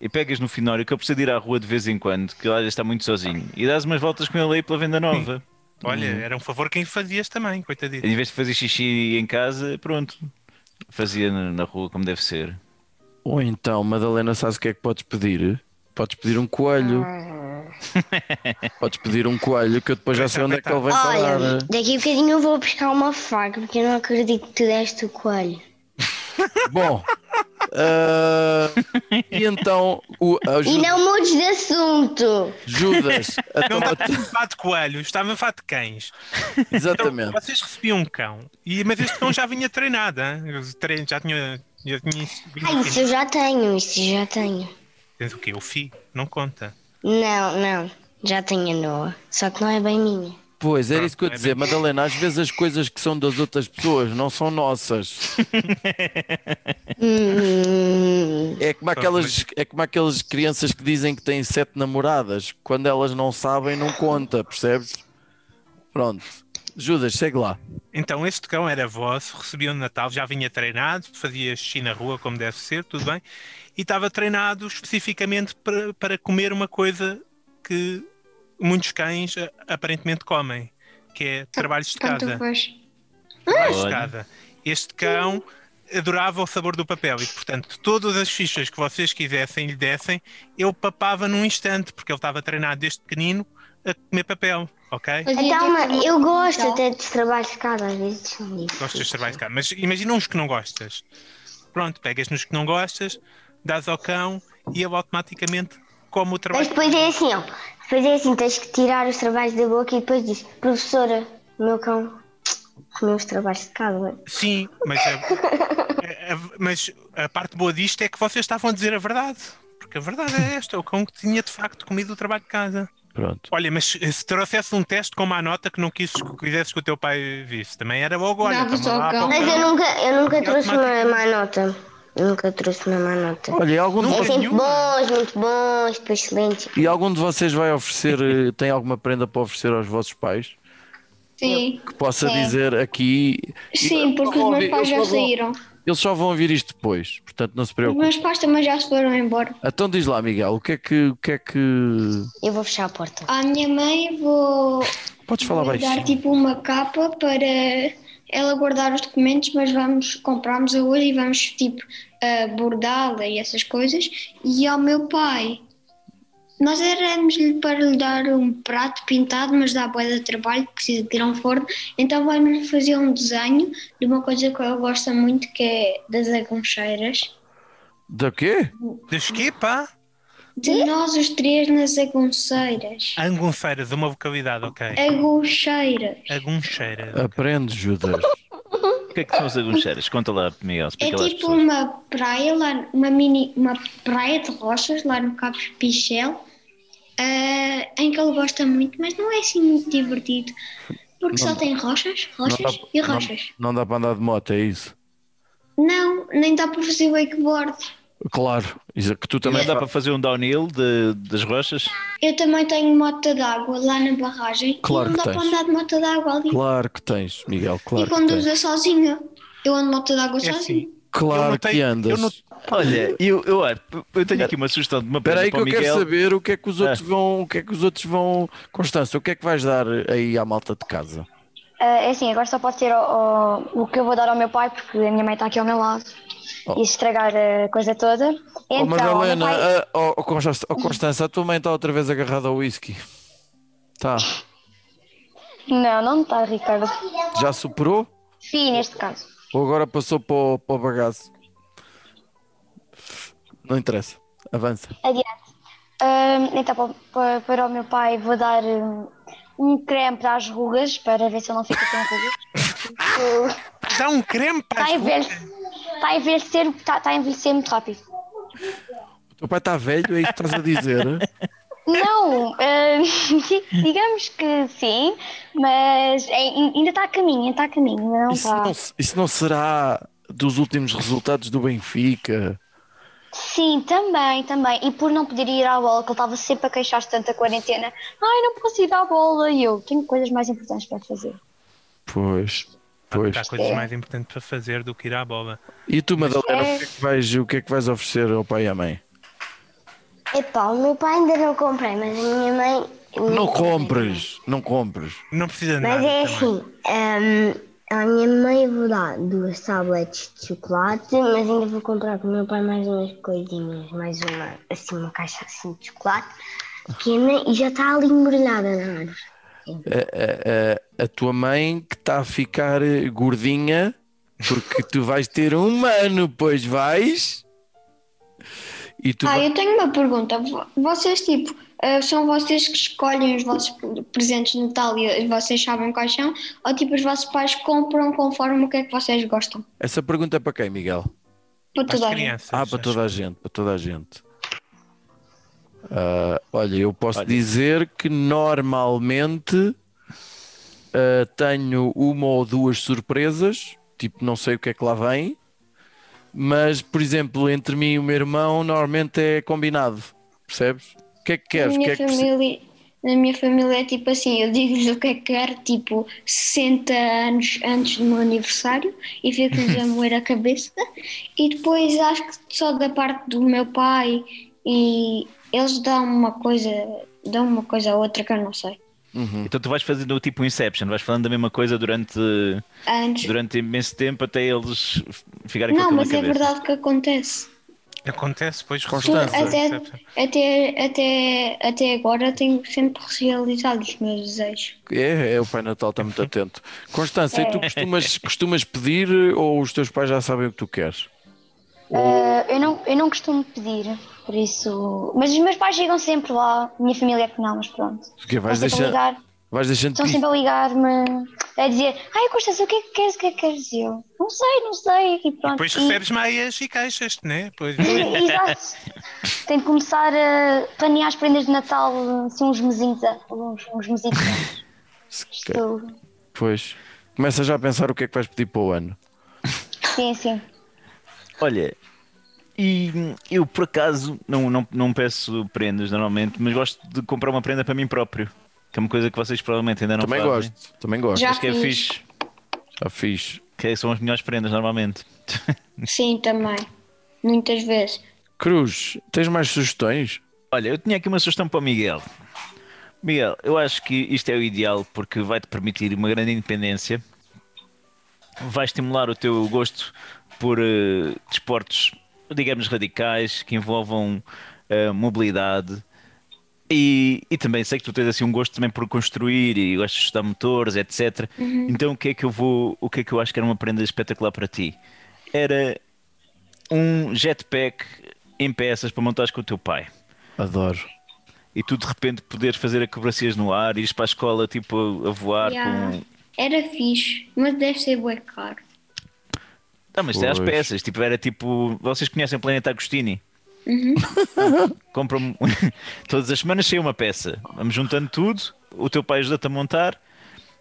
e pegas no Finório que eu preciso de ir à rua de vez em quando, que ele está muito sozinho, e dás umas voltas com ele aí pela venda nova. Olha, era um favor quem fazias também, coitadito. Em vez de fazer xixi em casa, pronto, fazia na, na rua como deve ser. Ou então, Madalena, sabes o que é que podes pedir? Podes pedir um coelho. podes pedir um coelho que eu depois já sei onde é que ele vem Olha, parar. daqui a bocadinho eu vou buscar uma faca porque eu não acredito que tu deste o coelho. Bom, ah, e então o a E não mudes de assunto. Judas, Não então, estava falar de coelhos, estava falar de cães. Então, exatamente. vocês recebiam um cão, e, mas este cão já vinha treinado, hein? Já tinha. Já tinha Ah, isso eu já tenho, isso eu já tenho. Tens o quê? O FI? Não conta. Não, não. Já tenho a Noa. Só que não é bem minha. Pois, era isso que eu ia é dizer, Madalena. Às vezes as coisas que são das outras pessoas não são nossas. É como aquelas, é como aquelas crianças que dizem que têm sete namoradas. Quando elas não sabem, não conta, percebes? Pronto. Judas, segue lá. Então, este cão era vosso, recebia no Natal, já vinha treinado, fazia xixi na rua, como deve ser, tudo bem, e estava treinado especificamente para, para comer uma coisa que muitos cães eh, aparentemente comem, que é trabalhos de tanto casa. Trabalhos de casa. Este cão adorava o sabor do papel e, portanto, todas as fichas que vocês quisessem lhe dessem, ele papava num instante, porque ele estava treinado desde pequenino a comer papel, ok? Então, eu gosto até dos trabalhos de casa, às vezes. Gostas de trabalho de casa. Mas imagina uns que não gostas. Pronto, pegas nos que não gostas, dás ao cão e ele automaticamente come o Mas trabalho. depois é assim, ó. Depois é assim, tens que tirar os trabalhos da boca e depois diz, professora, o meu cão comeu os trabalhos de casa. Sim, mas a, a- a- mas a parte boa disto é que vocês estavam a dizer a verdade. Porque a verdade é esta: o cão que tinha de facto comido o trabalho de casa. Pronto. Olha, mas se trouxesse um teste com uma nota que não quis, que quisesses que o teu pai visse, também era cão. o Mas eu nunca, eu nunca trouxe uma má nota. Eu nunca trouxe uma má nota. Olha, algum, É sempre nenhuma. bons, muito bons, depois excelentes. e algum de vocês vai oferecer, eh, tem alguma prenda para oferecer aos vossos pais? Sim, Que possa Sim. dizer aqui. sim, porque os meus pais já saíram. Eles só vão ouvir isto depois, portanto não se Os preocupe. meus pais também já se foram embora. Então diz lá, Miguel, o que é que. O que, é que... Eu vou fechar a porta. À minha mãe vou, Podes falar vou baixinho. dar tipo uma capa para ela guardar os documentos, mas vamos comprarmos a hoje e vamos tipo a bordá-la e essas coisas. E ao meu pai, nós éramos-lhe para lhe dar um prato pintado, mas dá boa de trabalho, precisa de ir a um forno. Então vai-me fazer um desenho de uma coisa que eu gosto muito, que é das agoncheiras. Da quê? Diz que, pá? De nós os três nas agonceiras. Angunceiras, uma vocalidade, ok. Agoncheiras. Aguncheira. Aprende, Judas. O que é que são as aguncheiras? Conta lá, Miguel, É explica lá às tipo pessoas. uma praia, lá, uma mini, uma praia de rochas lá no Cabo Pichel, ah, em que ele gosta muito, mas não é assim muito divertido, porque só tem rochas, rochas e rochas. Não, não dá para andar de moto, é isso? Não, nem dá para fazer wakeboard. Claro, que tu também Também dá para fazer um downhill de- das rochas? Eu também tenho moto d'água lá na barragem Claro e não que dá para tens. andar de moto d'água ali. Claro que tens, Miguel, e claro que conduzo tens. sozinha. Eu ando de moto d'água É sozinha. assim. Eu Claro não que tenho- eu andas. não- Olha, eu, eu, eu tenho aqui uma sugestão de uma Espera aí que o eu quero saber o que é que os outros Ah. vão, o que é que os outros vão, Constância, o que é que vais dar aí à malta de casa? Ah, é assim, agora só pode ser ao- ao- o que eu vou dar ao meu pai, porque a minha mãe está aqui ao meu lado. Oh. E estragar a coisa toda. Então, oh, Madalena, pai- oh, oh, Constância, oh, Constância, a tua mãe está outra vez agarrada ao whisky. Tá, Não, não está, Ricardo. já superou? Sim, neste caso. Ou agora passou para o, para o bagaço? Não interessa, avança. Adiante. Ahm, então, para, para, o meu pai, vou dar hum, um creme para as rugas, para ver se ele não fica com rugas. Dá um creme para a as envelhecer, está a envelhecer, está, está a envelhecer muito rápido. O teu pai está velho, é isso que estás a dizer? Não, ahm, digamos que sim, mas é- ainda está a caminho, ainda está a caminho, não Isso está. não, isso não será dos últimos resultados do Benfica? Sim, também, também. E por não poder ir à bola, que ele estava sempre a queixar-se tanto da quarentena. Ai, não posso ir à bola. E eu tenho coisas mais importantes para fazer. Pois, pois. Há coisas É. mais importantes para fazer do que ir à bola. E tu, Madalena, É. o que, é que vais, o que é que vais oferecer ao pai e à mãe? Epá, o meu pai ainda não comprei, mas a minha mãe. Não compres, não compres. Não precisa de Mas nada. é também. assim, hum, a minha mãe vou dar duas tablets de chocolate, mas ainda vou comprar com o meu pai mais umas coisinhas, mais uma, assim, uma caixa assim de chocolate pequena e já está ali embrulhada na árvore. A, a- a tua mãe que está a ficar eh, gordinha porque tu vais ter um ano, pois vais. E tu Ah, vai- eu tenho uma pergunta. Vo- Vocês, tipo, eh, são vocês que escolhem os vossos presentes de Natal e vocês sabem quais são? Ou, tipo, os vossos pais compram conforme o que é que vocês gostam? Essa pergunta é para quem, Miguel? Para toda a gente. crianças. Ah, para toda a gente, para toda a gente. Ah, olha, eu posso Olha. dizer que normalmente ah, tenho uma ou duas surpresas, tipo, não sei o que é que lá vem, mas, por exemplo, entre mim e o meu irmão, normalmente é combinado, percebes? O que é que Na queres? Que minha, é que preci- família, na minha família é tipo assim, eu digo-lhes o que é que quero, tipo 60 anos antes do meu aniversário e fico-lhes a moer a cabeça e depois acho que só da parte do meu pai e eles dão uma coisa, dão uma coisa a outra que eu não sei. Uhum. Então tu vais fazendo tipo Inception, vais falando da mesma coisa durante, Antes. durante imenso tempo até eles ficarem com Não, aquilo na mas é cabeça. verdade que acontece. Acontece, depois Constança. resulta- Até, até, até, até agora tenho sempre realizado os meus desejos. É, é, o Pai Natal está muito atento. Constância, e tu costumas, costumas pedir ou os teus pais já sabem o que tu queres? Ah, eu, não, eu não costumo pedir, por isso. Mas os meus pais chegam sempre lá. Minha família é que não, mas pronto. Porque vais, Estão sempre a deixar, ligar, vais deixando estão sempre a ligar-me a dizer: Ai, Constância, o que é que queres? O que é que queres? Eu não sei, não sei. E pronto. Depois E- recebes meias e queixas-te, né? Pois. Exato. Tenho de começar a planear as prendas de Natal assim uns mesinhos, uns, uns mesinhos. Isto, Pois. Começa já a pensar o que é que vais pedir para o ano. sim, sim. Olha, e eu por acaso não, não, não peço prendas normalmente, mas gosto de comprar uma prenda para mim próprio. Que é uma coisa que vocês provavelmente ainda não também fazem. gosto, também gosto. Já Acho que é fiz. fixe. Já fiz. Que são as melhores prendas normalmente. Sim, também. Muitas vezes. Cruz, tens mais sugestões? Olha, eu tinha aqui uma sugestão para o Miguel. Miguel, eu acho que isto é o ideal porque vai-te permitir uma grande independência, vai estimular o teu gosto por eh, desportos, digamos, radicais, que envolvam eh, mobilidade. E, e também sei que tu tens assim um gosto também por construir e gostas de estudar motores, etc. Então o que é que eu vou, o que é que eu acho que era uma prenda espetacular para ti? Era um jetpack em peças para montares com o teu pai Adoro. e tu de repente poderes fazer acrobacias no ar, ires para a escola tipo a, a voar Yeah. com. Era fixe, mas deve ser bué caro. Ah, mas tem as peças, tipo, era tipo. Vocês conhecem o Planeta Agostini? Compram todas as semanas sai uma peça. Vamos juntando tudo, o teu pai ajuda-te a montar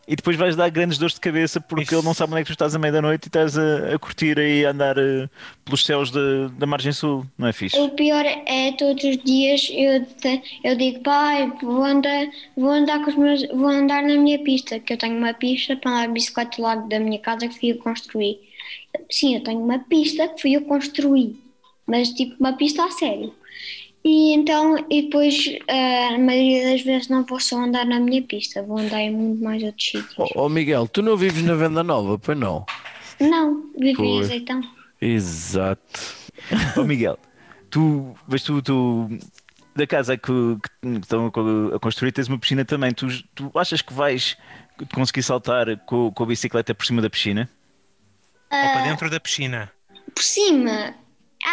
e depois vais dar grandes dores de cabeça porque Isso. ele não sabe onde é que tu estás à meia-noite e estás a, a curtir aí a andar eh, pelos céus da, da margem sul, não é fixe? O pior é todos os dias eu, te- eu digo, pai, vou andar, vou andar com os meus, vou andar na minha pista, que eu tenho uma pista para andar de bicicleta do lado da minha casa que fui construir. Sim, eu tenho uma pista que fui eu construir, mas tipo uma pista a sério. E então, e depois, ah, a maioria das vezes não vou só andar na minha pista, vou andar em muito mais outros sítios. Ó oh, Miguel, tu não vives na Venda Nova, pois não? Não, vivi em azeitão. Exato. Ó Miguel, tu, mas tu, tu da casa que, que estão a construir tens uma piscina também. Tu, tu achas que vais conseguir saltar com, com a bicicleta por cima da piscina? Ou para dentro da piscina. por cima,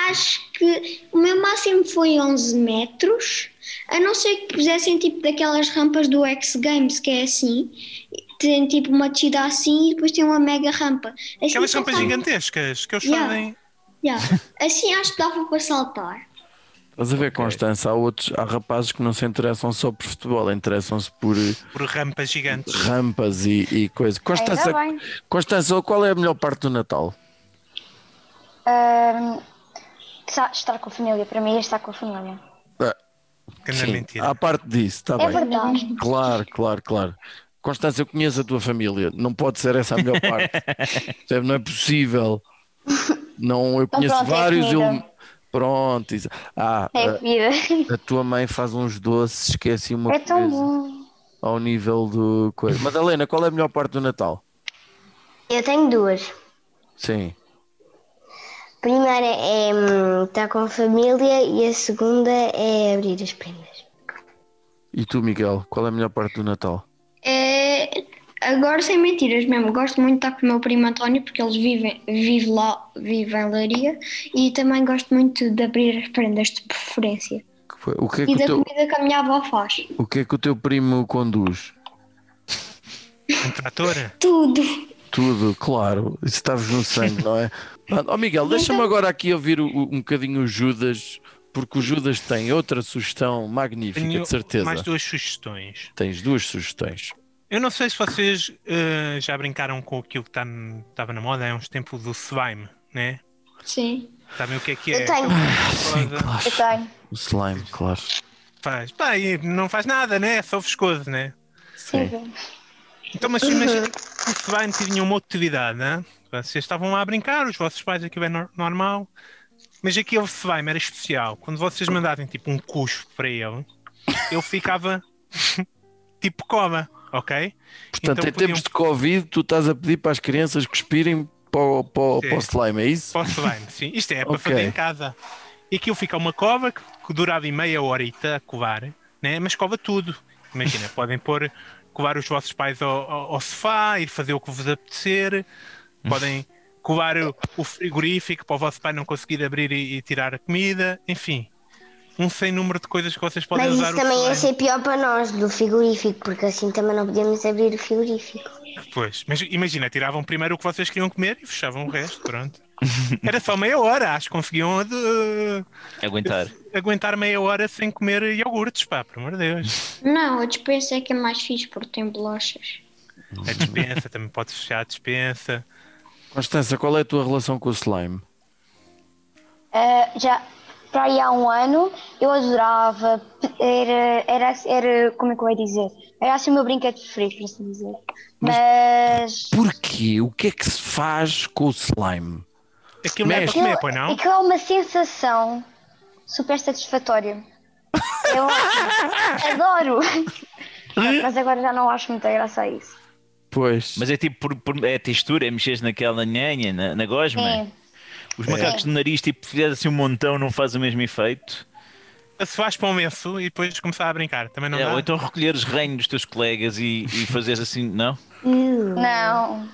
acho que o meu máximo foi 11 metros, a não ser que pusessem tipo daquelas rampas do X Games, que é assim, tem tipo uma descida assim e depois tem uma mega rampa. Assim, Aquelas rampas gigantescas que eles Yeah. fazem. Yeah. Assim acho que dava para saltar. Estás a ver, Constança? Há, outros, há rapazes que não se interessam só por futebol, interessam-se por por rampas gigantes. rampas e, e coisas. Constança. Constança, qual é a melhor parte do Natal? Sa- estar com a família. Para mim é estar com a família. Não é Sim, mentira. à parte disso, está É bem. verdade. Claro, claro, claro. Constância, eu conheço a tua família. Não pode ser essa a melhor parte. Não é possível. Não, eu conheço pronto, é vários. comida. ele- Pronto. isso- Ah, É a, a tua mãe faz uns doces, esqueci uma É tão coisa bom. ao nível do coisa. Madalena, qual é a melhor parte do Natal? Eu tenho duas. Sim. A primeira é hum, estar com a família e a segunda é abrir as prendas. E tu, Miguel, qual é a melhor parte do Natal? É, agora sem mentiras mesmo, gosto muito de estar com o meu primo António porque eles vivem, vive lá, vivem em Leiria e também gosto muito de abrir as prendas de preferência. O que é que E da teu, comida que a minha avó faz. o que é que o teu primo conduz? Um trator? Tudo. Tudo, claro. Isso está-vos no sangue, não é? Ó oh, Miguel, deixa-me agora aqui ouvir o- um bocadinho o Judas, porque o Judas tem outra sugestão magnífica, Tenho de certeza. mais duas sugestões. Tens duas sugestões. Eu não sei se vocês eh, já brincaram com aquilo que estava na moda há uns tempos do slime, né? Sim. Sabem o que é que é? Eu tenho. Sim, Coisa- claro. Eu tenho. O slime, claro. Faz. Pá, e não faz nada, né? É só viscoso, né? Sim. Então, mas imagina que o slime tinha uma utilidade, né? Vocês estavam lá a brincar, os vossos pais aquilo é nor- normal, mas aquele slime era especial. Quando vocês mandavam tipo um cuspo para ele, ele ficava tipo coma, ok? Portanto, Então em podiam- tempos de Covid, tu estás a pedir para as crianças cuspirem para o, para o- para o slime, é isso? Para o slime, sim. Isto é para Ok. fazer em casa. E aquilo fica uma cova que, que durava meia horita a covar, né? mas cova tudo. Imagina, podem pôr, covar os vossos pais ao, ao- ao sofá, ir fazer o que vos apetecer, podem covar o, o frigorífico para o vosso pai não conseguir abrir e, e tirar a comida, enfim. Um sem número de coisas que vocês podem Mas usar isso o também ia ser pior para nós, do frigorífico, porque assim também não podíamos abrir o frigorífico. Pois, mas imagina, tiravam primeiro o que vocês queriam comer e fechavam o resto, pronto. Era só meia hora, acho que conseguiam de- Aguentar. aguentar meia hora sem comer iogurtes, pá, por amor de Deus. Não, a despensa é que é mais fixe porque tem bolachas. A dispensa, também pode fechar a dispensa. Constança, qual é a tua relação com o slime? Ah, já para aí há um ano eu adorava. Era, era, era como é que eu ia dizer? Era assim o meu brinquedo preferido, por assim dizer. Mas. Porquê? O que é que se faz com o slime? Aquilo não é para comer, pois não? Aquilo é uma sensação super satisfatória. Eu adoro. Mas agora já não acho muita graça a isso. Pois. Mas é tipo, por, por- é textura, é mexeres naquela nhanha, na, na gosma. Sim. Os macacos de nariz, tipo, fizeres assim um montão, não faz o mesmo efeito. Se vais para um menso e depois começar a brincar, também não É, dá. ou então recolher os reinos dos teus colegas e, e fazeres assim, não? Não.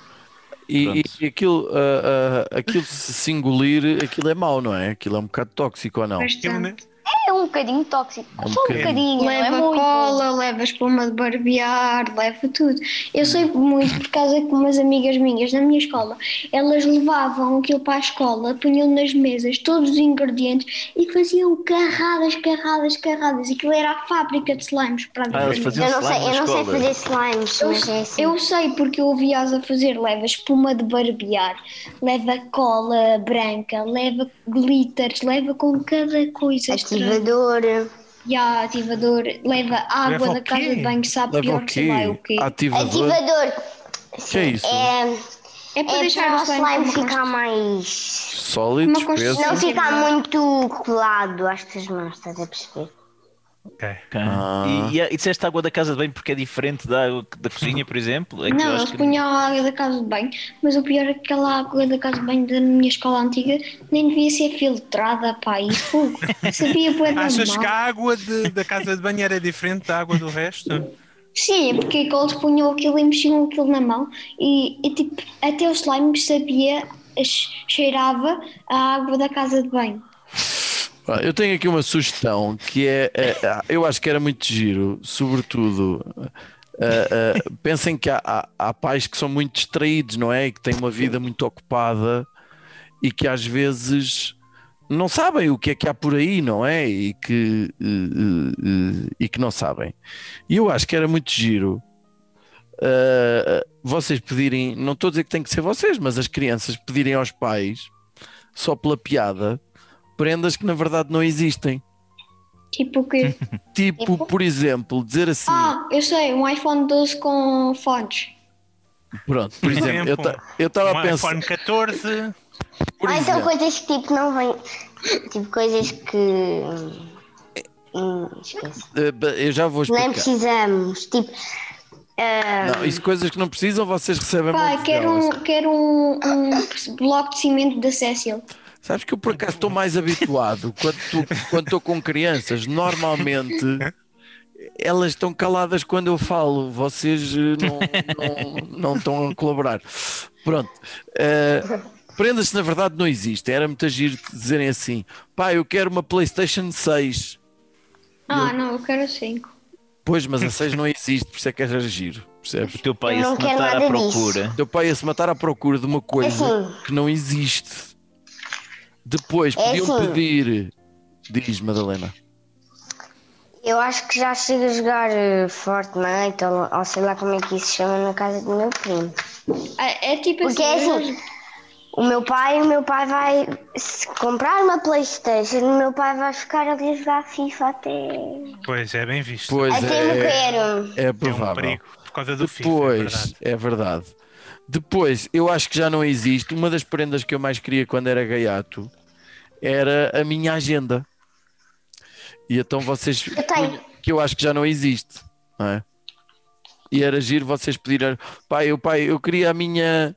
E, e aquilo, ah, ah, aquilo se engolir, aquilo é mau, não é? Aquilo é um bocado tóxico ou não? Aquilo, né? Bastante. É um bocadinho tóxico. É um Só um bocadinho. bocadinho, não é Leva muito. cola, leva espuma de barbear, leva tudo. Eu sei muito por causa que umas amigas minhas na minha escola, elas levavam aquilo para a escola, punham nas mesas todos os ingredientes e faziam carradas, carradas, carradas. Aquilo era a fábrica de slimes para Ah, eles faziam Eu não sei, eu não sei fazer slimes, Eu, mas é assim. eu sei porque eu ouvi-as a fazer. Leva espuma de barbear, leva cola branca, leva glitters, leva com cada coisa. estranha. Ativador. E a ativador, leva água Leva da casa de banho, sabe Leva pior o que lá o quê? Ativador? Ativador. Que é isso? É, É para é deixar para o slime, slime ficar mais. Sólido. Não ficar muito colado às tuas mãos, estás a perceber? Ok. Ah. E, e, e disseste água da casa de banho porque é diferente da água da cozinha, por exemplo? É Não, eles que- punham a água da casa de banho, mas o pior é que aquela água da casa de banho da minha escola antiga nem devia ser filtrada, pá, e fogo. Sabia bué Achas que a mal. água de- da casa de banho era diferente da água do resto? Sim, é porque eles punham aquilo e mexiam aquilo na mão e, e, tipo, até o slime sabia, che- cheirava a água da casa de banho. Eu tenho aqui uma sugestão que é, é, ah, eu acho que era muito giro, sobretudo. ah, ah, pensem que há, há- há pais que são muito distraídos, não é? E que têm uma vida muito ocupada e que às vezes não sabem o que é que há por aí, não é? E que, eh, e que não sabem. E eu acho que era muito giro vocês pedirem, não estou a dizer que tem que ser vocês, mas as crianças pedirem aos pais, só pela piada, prendas que na verdade não existem. Tipo o quê? Tipo, Tipo? por exemplo, dizer assim, ah, eu sei, um iPhone 12 com fones. pronto, por exemplo, eu ta- eu estava Um a pensar, iPhone 14. por então exemplo, coisas que tipo não vêm. Tipo coisas que. Hum, esquece. eh, eu já vou Nem explicar. precisamos. Tipo. ah, Não, isso coisas que não precisam, vocês recebem Pai, quero um, quero um, um bloco de cimento da Cecil. Sabes que eu por acaso estou mais habituado quando estou com crianças, normalmente elas estão caladas quando eu falo, vocês eh, não, não, não estão a colaborar. Pronto. eh, Prendas na verdade não existem. Era muito agir dizerem assim: pá, eu quero uma PlayStation 6. Ah, não, eu quero 5. Pois, mas a 6 não existe, por isso é que era giro. Percebes? O teu pai Eu ia se matar à procura. Teu pai ia se matar à procura de uma coisa assim. que não existe. Depois É podiam assim. pedir. Diz, Madalena. Eu acho que já chego a jogar eh, Fortnite ou, ou sei lá como é que isso se chama na casa do meu primo. É, é tipo Porque é assim. assim, o meu pai, o meu pai vai se comprar uma Playstation, o meu pai vai ficar ali a jogar FIFA até. Pois é, bem visto. Pois Até é, quero. é é um provável. perigo por causa do FIFA. é Depois, verdade. é verdade. Depois, eu acho que já não existe. Uma das prendas que eu mais queria quando era gaiato era a minha agenda. E então vocês. Eu tenho. Que eu acho que já não existe. Não é? E era giro vocês pedirem. Pai, eu, pai, eu queria a minha.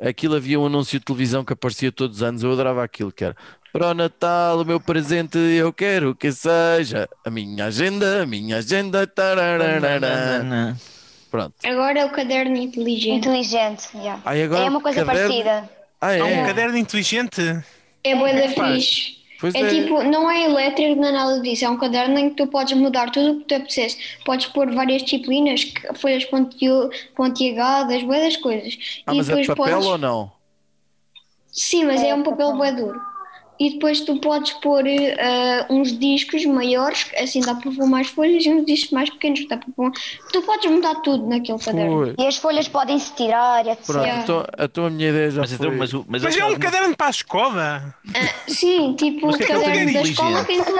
Aquilo havia um anúncio de televisão que aparecia todos os anos. Eu adorava aquilo que era. Para o Natal, o meu presente, eu quero que seja a minha agenda, a minha agenda. tarararara. Pronto. Agora é o caderno inteligente. Inteligente, yeah. Ai, agora É uma coisa caderno- parecida. Ah, um é? caderno inteligente. É boa da fixe. Pois É é. tipo, não é elétrico, não é nada disso. É um caderno em que tu podes mudar tudo o que tu apeteces. Podes pôr várias disciplinas, que- folhas pontiagadas, boas das coisas. Ah, e mas é de papel podes. ou não? Sim, mas é, um papel bem duro. E depois tu podes pôr eh, uns discos maiores, assim dá para pôr mais folhas, e uns discos mais pequenos, que dá para pôr. Tu podes mudar tudo naquele caderno. E as folhas podem se tirar, etc. Pronto, Yeah. então, então a minha ideia já Mas, foi. então, mas, mas, Mas é um caderno para a escova. Sim, tipo o é caderno da escola tem tudo.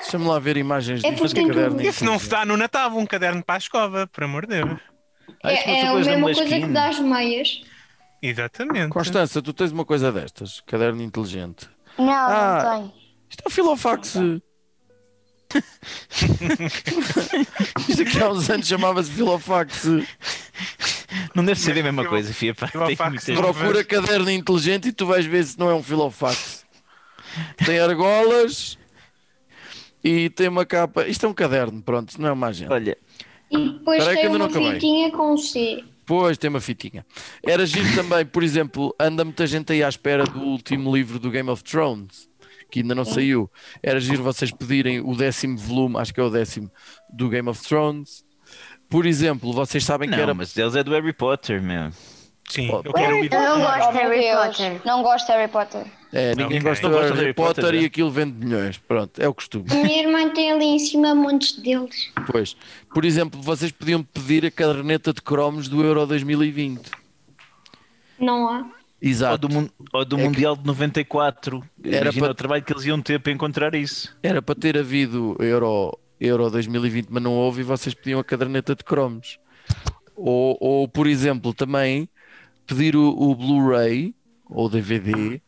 Deixa-me lá ver imagens É tem caderno. Esse não se dá no Natal, um caderno para a escova, por amor de Deus. Ah, isso É, é a mesma coisa que dá as meias. Exatamente. Constança, tu tens uma coisa destas, caderno inteligente. Não, Ah. não tem. Isto é um filofax. Isto aqui há uns anos chamava-se filofax. Não deve ser a mesma coisa, Fia. Pá. Procura caderno inteligente e tu vais ver se não é um filofax. Tem argolas e tem uma capa. Isto é um caderno, pronto, não é uma agenda. Olha, E depois Espera aí que tem ainda não uma fitinha com C. Pois, tem uma fitinha. Era giro também, por exemplo, anda muita gente aí à espera do último livro do Game of Thrones, que ainda não saiu. Era giro vocês pedirem o décimo volume, acho que é o décimo, do Game of Thrones. Por exemplo, vocês sabem que não, era. mas eles é do Harry Potter, meu. Sim, eu quero o Eu não gosto de Harry. Potter. Não gosto de Harry Potter. É, ninguém gosta Não do gosta Harry, Potter, e aquilo vende milhões. Pronto, é o costume. Minha irmã tem ali em cima montes deles. Pois, por exemplo, vocês podiam pedir a caderneta de cromos do Euro 2020. Não há. Ou Exato. do, mun- ou do É que- Mundial de 94. Era Imagina para- o trabalho que eles iam ter para encontrar isso. Era para ter havido Euro, Euro 2020, mas não houve e vocês pediam a caderneta de cromos. Ou, ou por exemplo, também pedir o, o Blu-ray ou DVD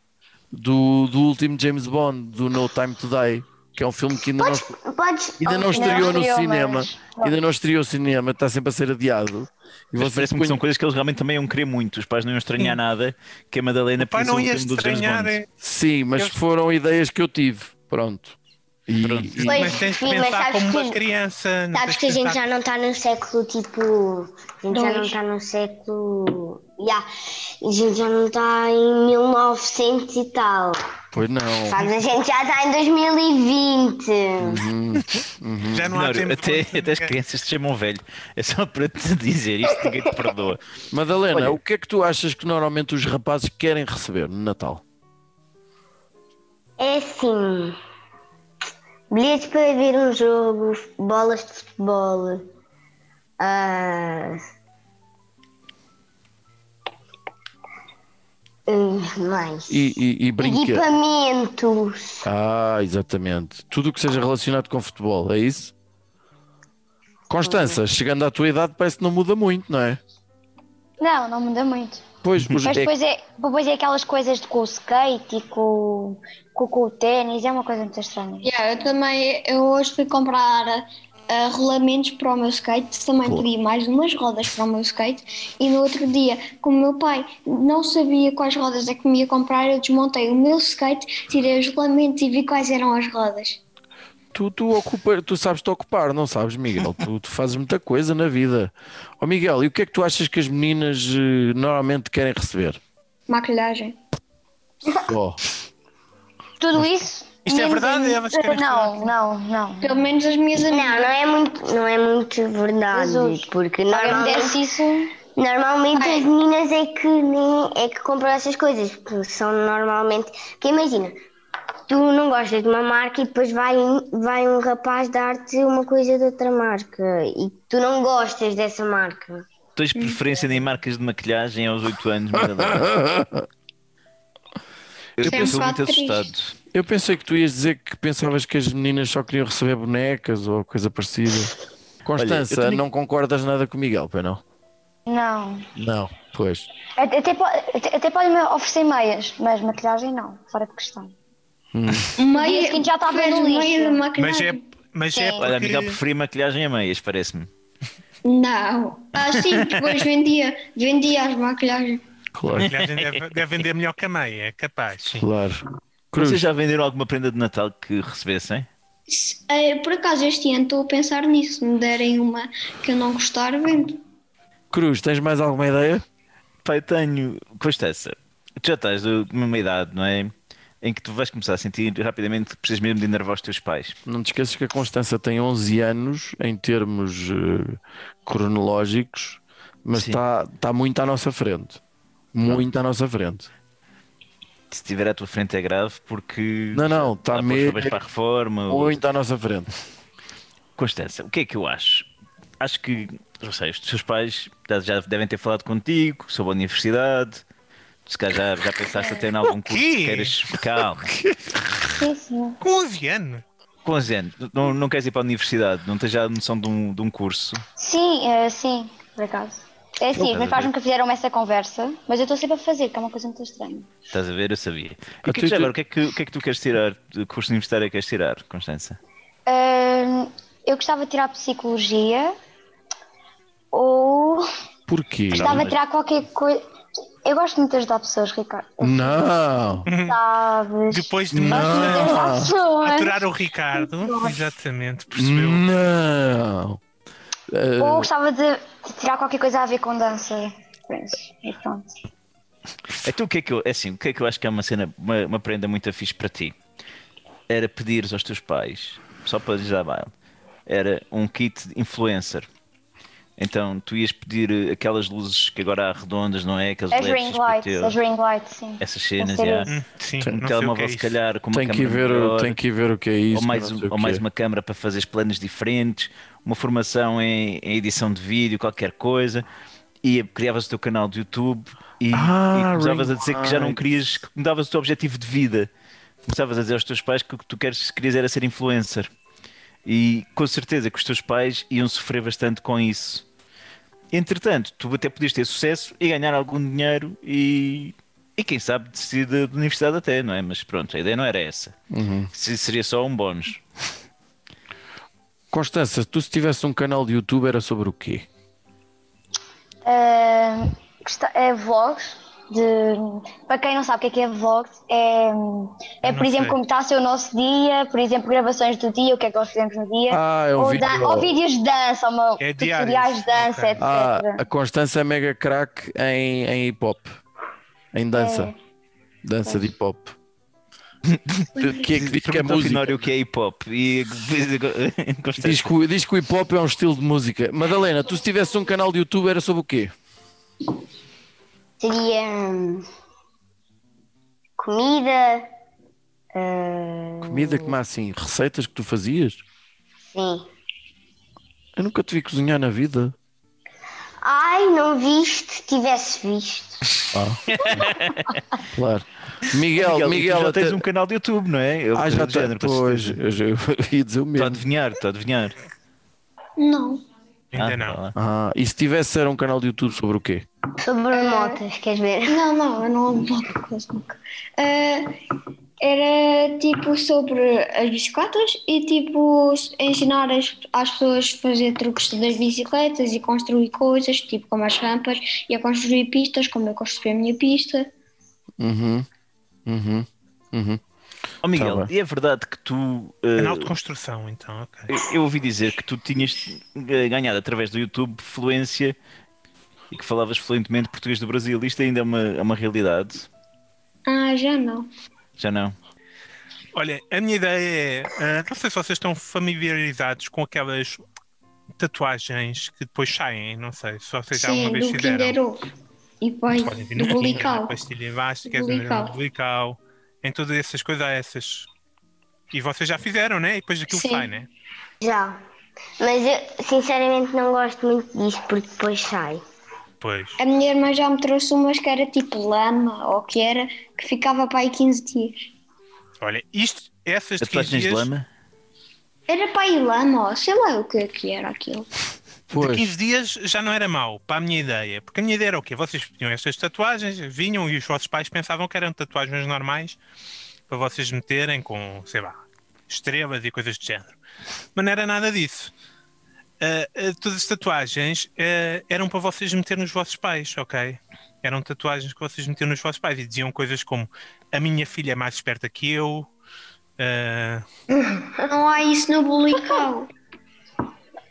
do, do último James Bond, do No Time to Die, que é um filme que ainda não, Podes. ainda não estreou no cinema. mas- Ainda não estreou no cinema, está sempre a ser adiado. E Mas vocês parece-me que são coisas que eles realmente também iam querer muito. Os pais não iam estranhar nada que a Madalena O pai não ia filme do James estranhar. Bond. é- Sim, mas Eu- foram ideias que eu tive. Pronto. E, Pronto. e- Pois, Mas tens de pensar como uma que- criança. não Sabes que a gente pensar- já não está no século tipo. A gente já não está no século. Yeah. A gente já não está em 1900 e tal. Pois não. Sabes? A gente já está em 2020. Já não há Não, tempo até, até as crianças te chamam velho. É só para te dizer isto, ninguém te perdoa. Madalena, Olha- o que é que tu achas que normalmente os rapazes querem receber no Natal? É assim. Bilhetes para ver um jogo, bolas de futebol. ah, Uh, mais. E, e, e brinquedos. Equipamentos. Ah, exatamente. Tudo o que seja relacionado com futebol, é isso? Constança, chegando à tua idade, parece que não muda muito, não é? Não, não muda muito. Pois, Mas é- depois é, depois é aquelas coisas de, com o skate e com, com, com o ténis, é uma coisa muito estranha. Yeah, eu também, eu hoje fui comprar ah, rolamentos para o meu skate, também Claro. pedi mais umas rodas para o meu skate e no outro dia, como o meu pai não sabia quais rodas é que me ia comprar, eu desmontei o meu skate, tirei os rolamentos e vi quais eram as rodas. tu, tu, ocupa, tu sabes te ocupar, não sabes, Miguel? Tu, tu fazes muita coisa na vida. Ó Miguel, e o que é que tu achas que as meninas eh, normalmente querem receber? Maquilhagem. Ó, Tudo isso. Isto é verdade, queres Não, não, não. Pelo menos as minhas Não, amigas. não é muito, não é muito verdade. Jesus. Porque normalmente, isso. normalmente Ai. as meninas é que, nem, é que compram essas coisas. Porque são normalmente. Que imagina, tu não gostas de uma marca e depois vai, vai um rapaz dar-te uma coisa de outra marca. E tu não gostas dessa marca. Tens preferência em marcas de maquilhagem aos 8 anos, Madalena? Eu é estou muito triste. assustado. Eu pensei que tu ias dizer que pensavas que as meninas só queriam receber bonecas ou coisa parecida. Constança, Olha, tenho- não concordas nada com o Miguel, pois não? Não. Não, pois. Até, até, até, pode-me oferecer meias, mas maquilhagem não, fora de questão. Meia, que já estava no lixo. meia de Mas é, mas é Sim. Olha, porque... Miguel preferia maquilhagem a meias, parece-me. Não. Ah, sim, depois vendia, vendia as maquilhagens. Claro, maquilhagem deve, deve vender melhor que a meia, é capaz, sim. claro. Cruz, Vocês já venderam alguma prenda de Natal que recebessem? Se- eh, Por acaso este ano estou a pensar nisso. Se me derem uma que eu não gostar, vendo. Cruz, tens mais alguma ideia? Pai, tenho. Constança, tu já estás de uma idade, não é? Em que tu vais começar a sentir rapidamente que precisas mesmo de enervar os teus pais. Não te esqueças que a Constança tem 11 anos em termos eh, cronológicos, mas está tá muito à nossa frente. Muito à nossa frente. Se estiver à tua frente é grave porque. Não, não, está mesmo para a reforma. ou- muito à nossa frente. Constança, o que é que eu acho? Acho que, não sei, os teus pais já- devem ter falado contigo sobre a universidade. Se calhar já, já pensaste até em algum curso que queiras. Calma. Sim, sim. Com 11 anos. Com 11 anos, não, não queres ir para a universidade, não tens já a noção de um, de um curso. Sim, eh, sim, por acaso. É assim, os a meus pais nunca fizeram essa conversa, mas eu estou sempre a fazer, que é uma coisa muito estranha. Estás a ver? Eu sabia. E o que, tu- tu- agora, o que, é que, o que é que tu queres tirar? De curso universitário é que queres tirar, Constança? Eu gostava de tirar psicologia ou Porquê? gostava mas- de tirar qualquer coisa. Eu gosto muito de ajudar pessoas, Ricardo. Não! Sabes? Depois de Não. aturar o Ricardo, exatamente, percebeu? Não! Eh, Ou gostava de, tirar qualquer coisa a ver com dança. E pronto. Então o que é que eu, é assim, o que é que eu acho que é uma cena, uma, uma prenda muito fixe para ti? Era pedires aos teus pais, só para lhes dar baile, era um kit influencer. Então tu ias pedir eh, aquelas luzes que agora há redondas, não é? Aqueles As ring lights, as ring lights, sim. essas cenas, já. Hum, Sim, Um não sei o que telemóvel é se calhar com uma tem, que ver, o- melhor, tem que ver o que é isso. ou mais, ou mais uma câmera para fazer planos diferentes, uma formação em, em edição de vídeo, qualquer coisa, e criavas o teu canal de YouTube e, Ah, e começavas a dizer que já não querias, que mudavas o teu objetivo de vida. Começavas a dizer aos teus pais que o que tu queres, querias era ser influencer. E com certeza que os teus pais iam sofrer bastante com isso. Entretanto, tu até podias ter sucesso e ganhar algum dinheiro e, e quem sabe desistir da da universidade até, não é? Mas pronto, a ideia não era essa. Uhum. Se- Seria só um bónus. Constança, tu se tivesse um canal de YouTube era sobre o quê? Gosta- é vlogs. De, para quem não sabe o que é que é vlogs, é, é por exemplo sei. como está a ser o nosso dia, por exemplo, gravações do dia, o que é que nós fizemos no dia, Ah, é um ou, vídeo. dan- ou vídeos de dança, ou uma, É tutoriais de dança, diários, etc. Ah, a Constança é mega crack em, em hip hop. Em dança. É. Dança de hip hop. que é que diz que é música? O que é hip hop. E Diz que, diz que o hip hop é um estilo de música. Madalena, tu se tivesse um canal de YouTube era sobre o quê? Seria hum, comida. ah, Comida como assim? Receitas que tu fazias? sim. Eu nunca te vi cozinhar na vida. Ai, não viste, tivesse visto. Claro. Miguel, Miguel, Miguel, tu já até... tens um canal de YouTube, não é? Eu, Ah, já tem. género, Pois, eu, eu ia dizer o Estou a mesmo. adivinhar, estou a adivinhar. Não. Ainda Ah, não. lá. Ah, e se tivesse era um canal de YouTube sobre o quê? Sobre motas, queres ver? Não, não, eu não ando moto quase nunca. Ah, era tipo sobre as bicicletas e tipo ensinar as, às pessoas a fazer truques das bicicletas e construir coisas, tipo como as rampas, e a construir pistas, como eu construí a minha pista. Uhum. Uhum. Uhum. Oh, Miguel, Tá e é verdade que tu. eh, Canal de construção, então, ok. eu- eu ouvi dizer que tu tinhas eh, ganhado através do YouTube fluência e que falavas fluentemente português do Brasil. Isto ainda é uma, é uma realidade? Ah, já não. Já não? Olha, a minha ideia é. ah, não sei se vocês estão familiarizados com aquelas tatuagens que depois saem, não sei se vocês já uma Sim, vez do fizeram. Kinder Ovo. E vir do Bulical. pastilha elástica, no bulical, em todas essas coisas há essas. E vocês já fizeram, né? E depois aquilo Sim. sai, né? Já. Mas eu sinceramente não gosto muito disso porque depois sai. Pois. A minha irmã já me trouxe umas que era tipo lama, ou que era, que ficava para aí 15 dias. Olha, isto, essas de 15 Tatuagens de dias, lama? Era para aí lama, ou sei lá o que é que era aquilo. De Pois. 15 dias já não era mau, para a minha ideia. Porque a minha ideia era o quê? Vocês tinham estas tatuagens, vinham e os vossos pais pensavam que eram tatuagens normais para vocês meterem com, sei lá, estrelas e coisas do género. Mas não era nada disso. Ah, ah, todas as tatuagens ah, eram para vocês meter nos vossos pais, ok? Eram tatuagens que vocês metiam nos vossos pais e diziam coisas como a minha filha é mais esperta que eu. Não há isso no bulical.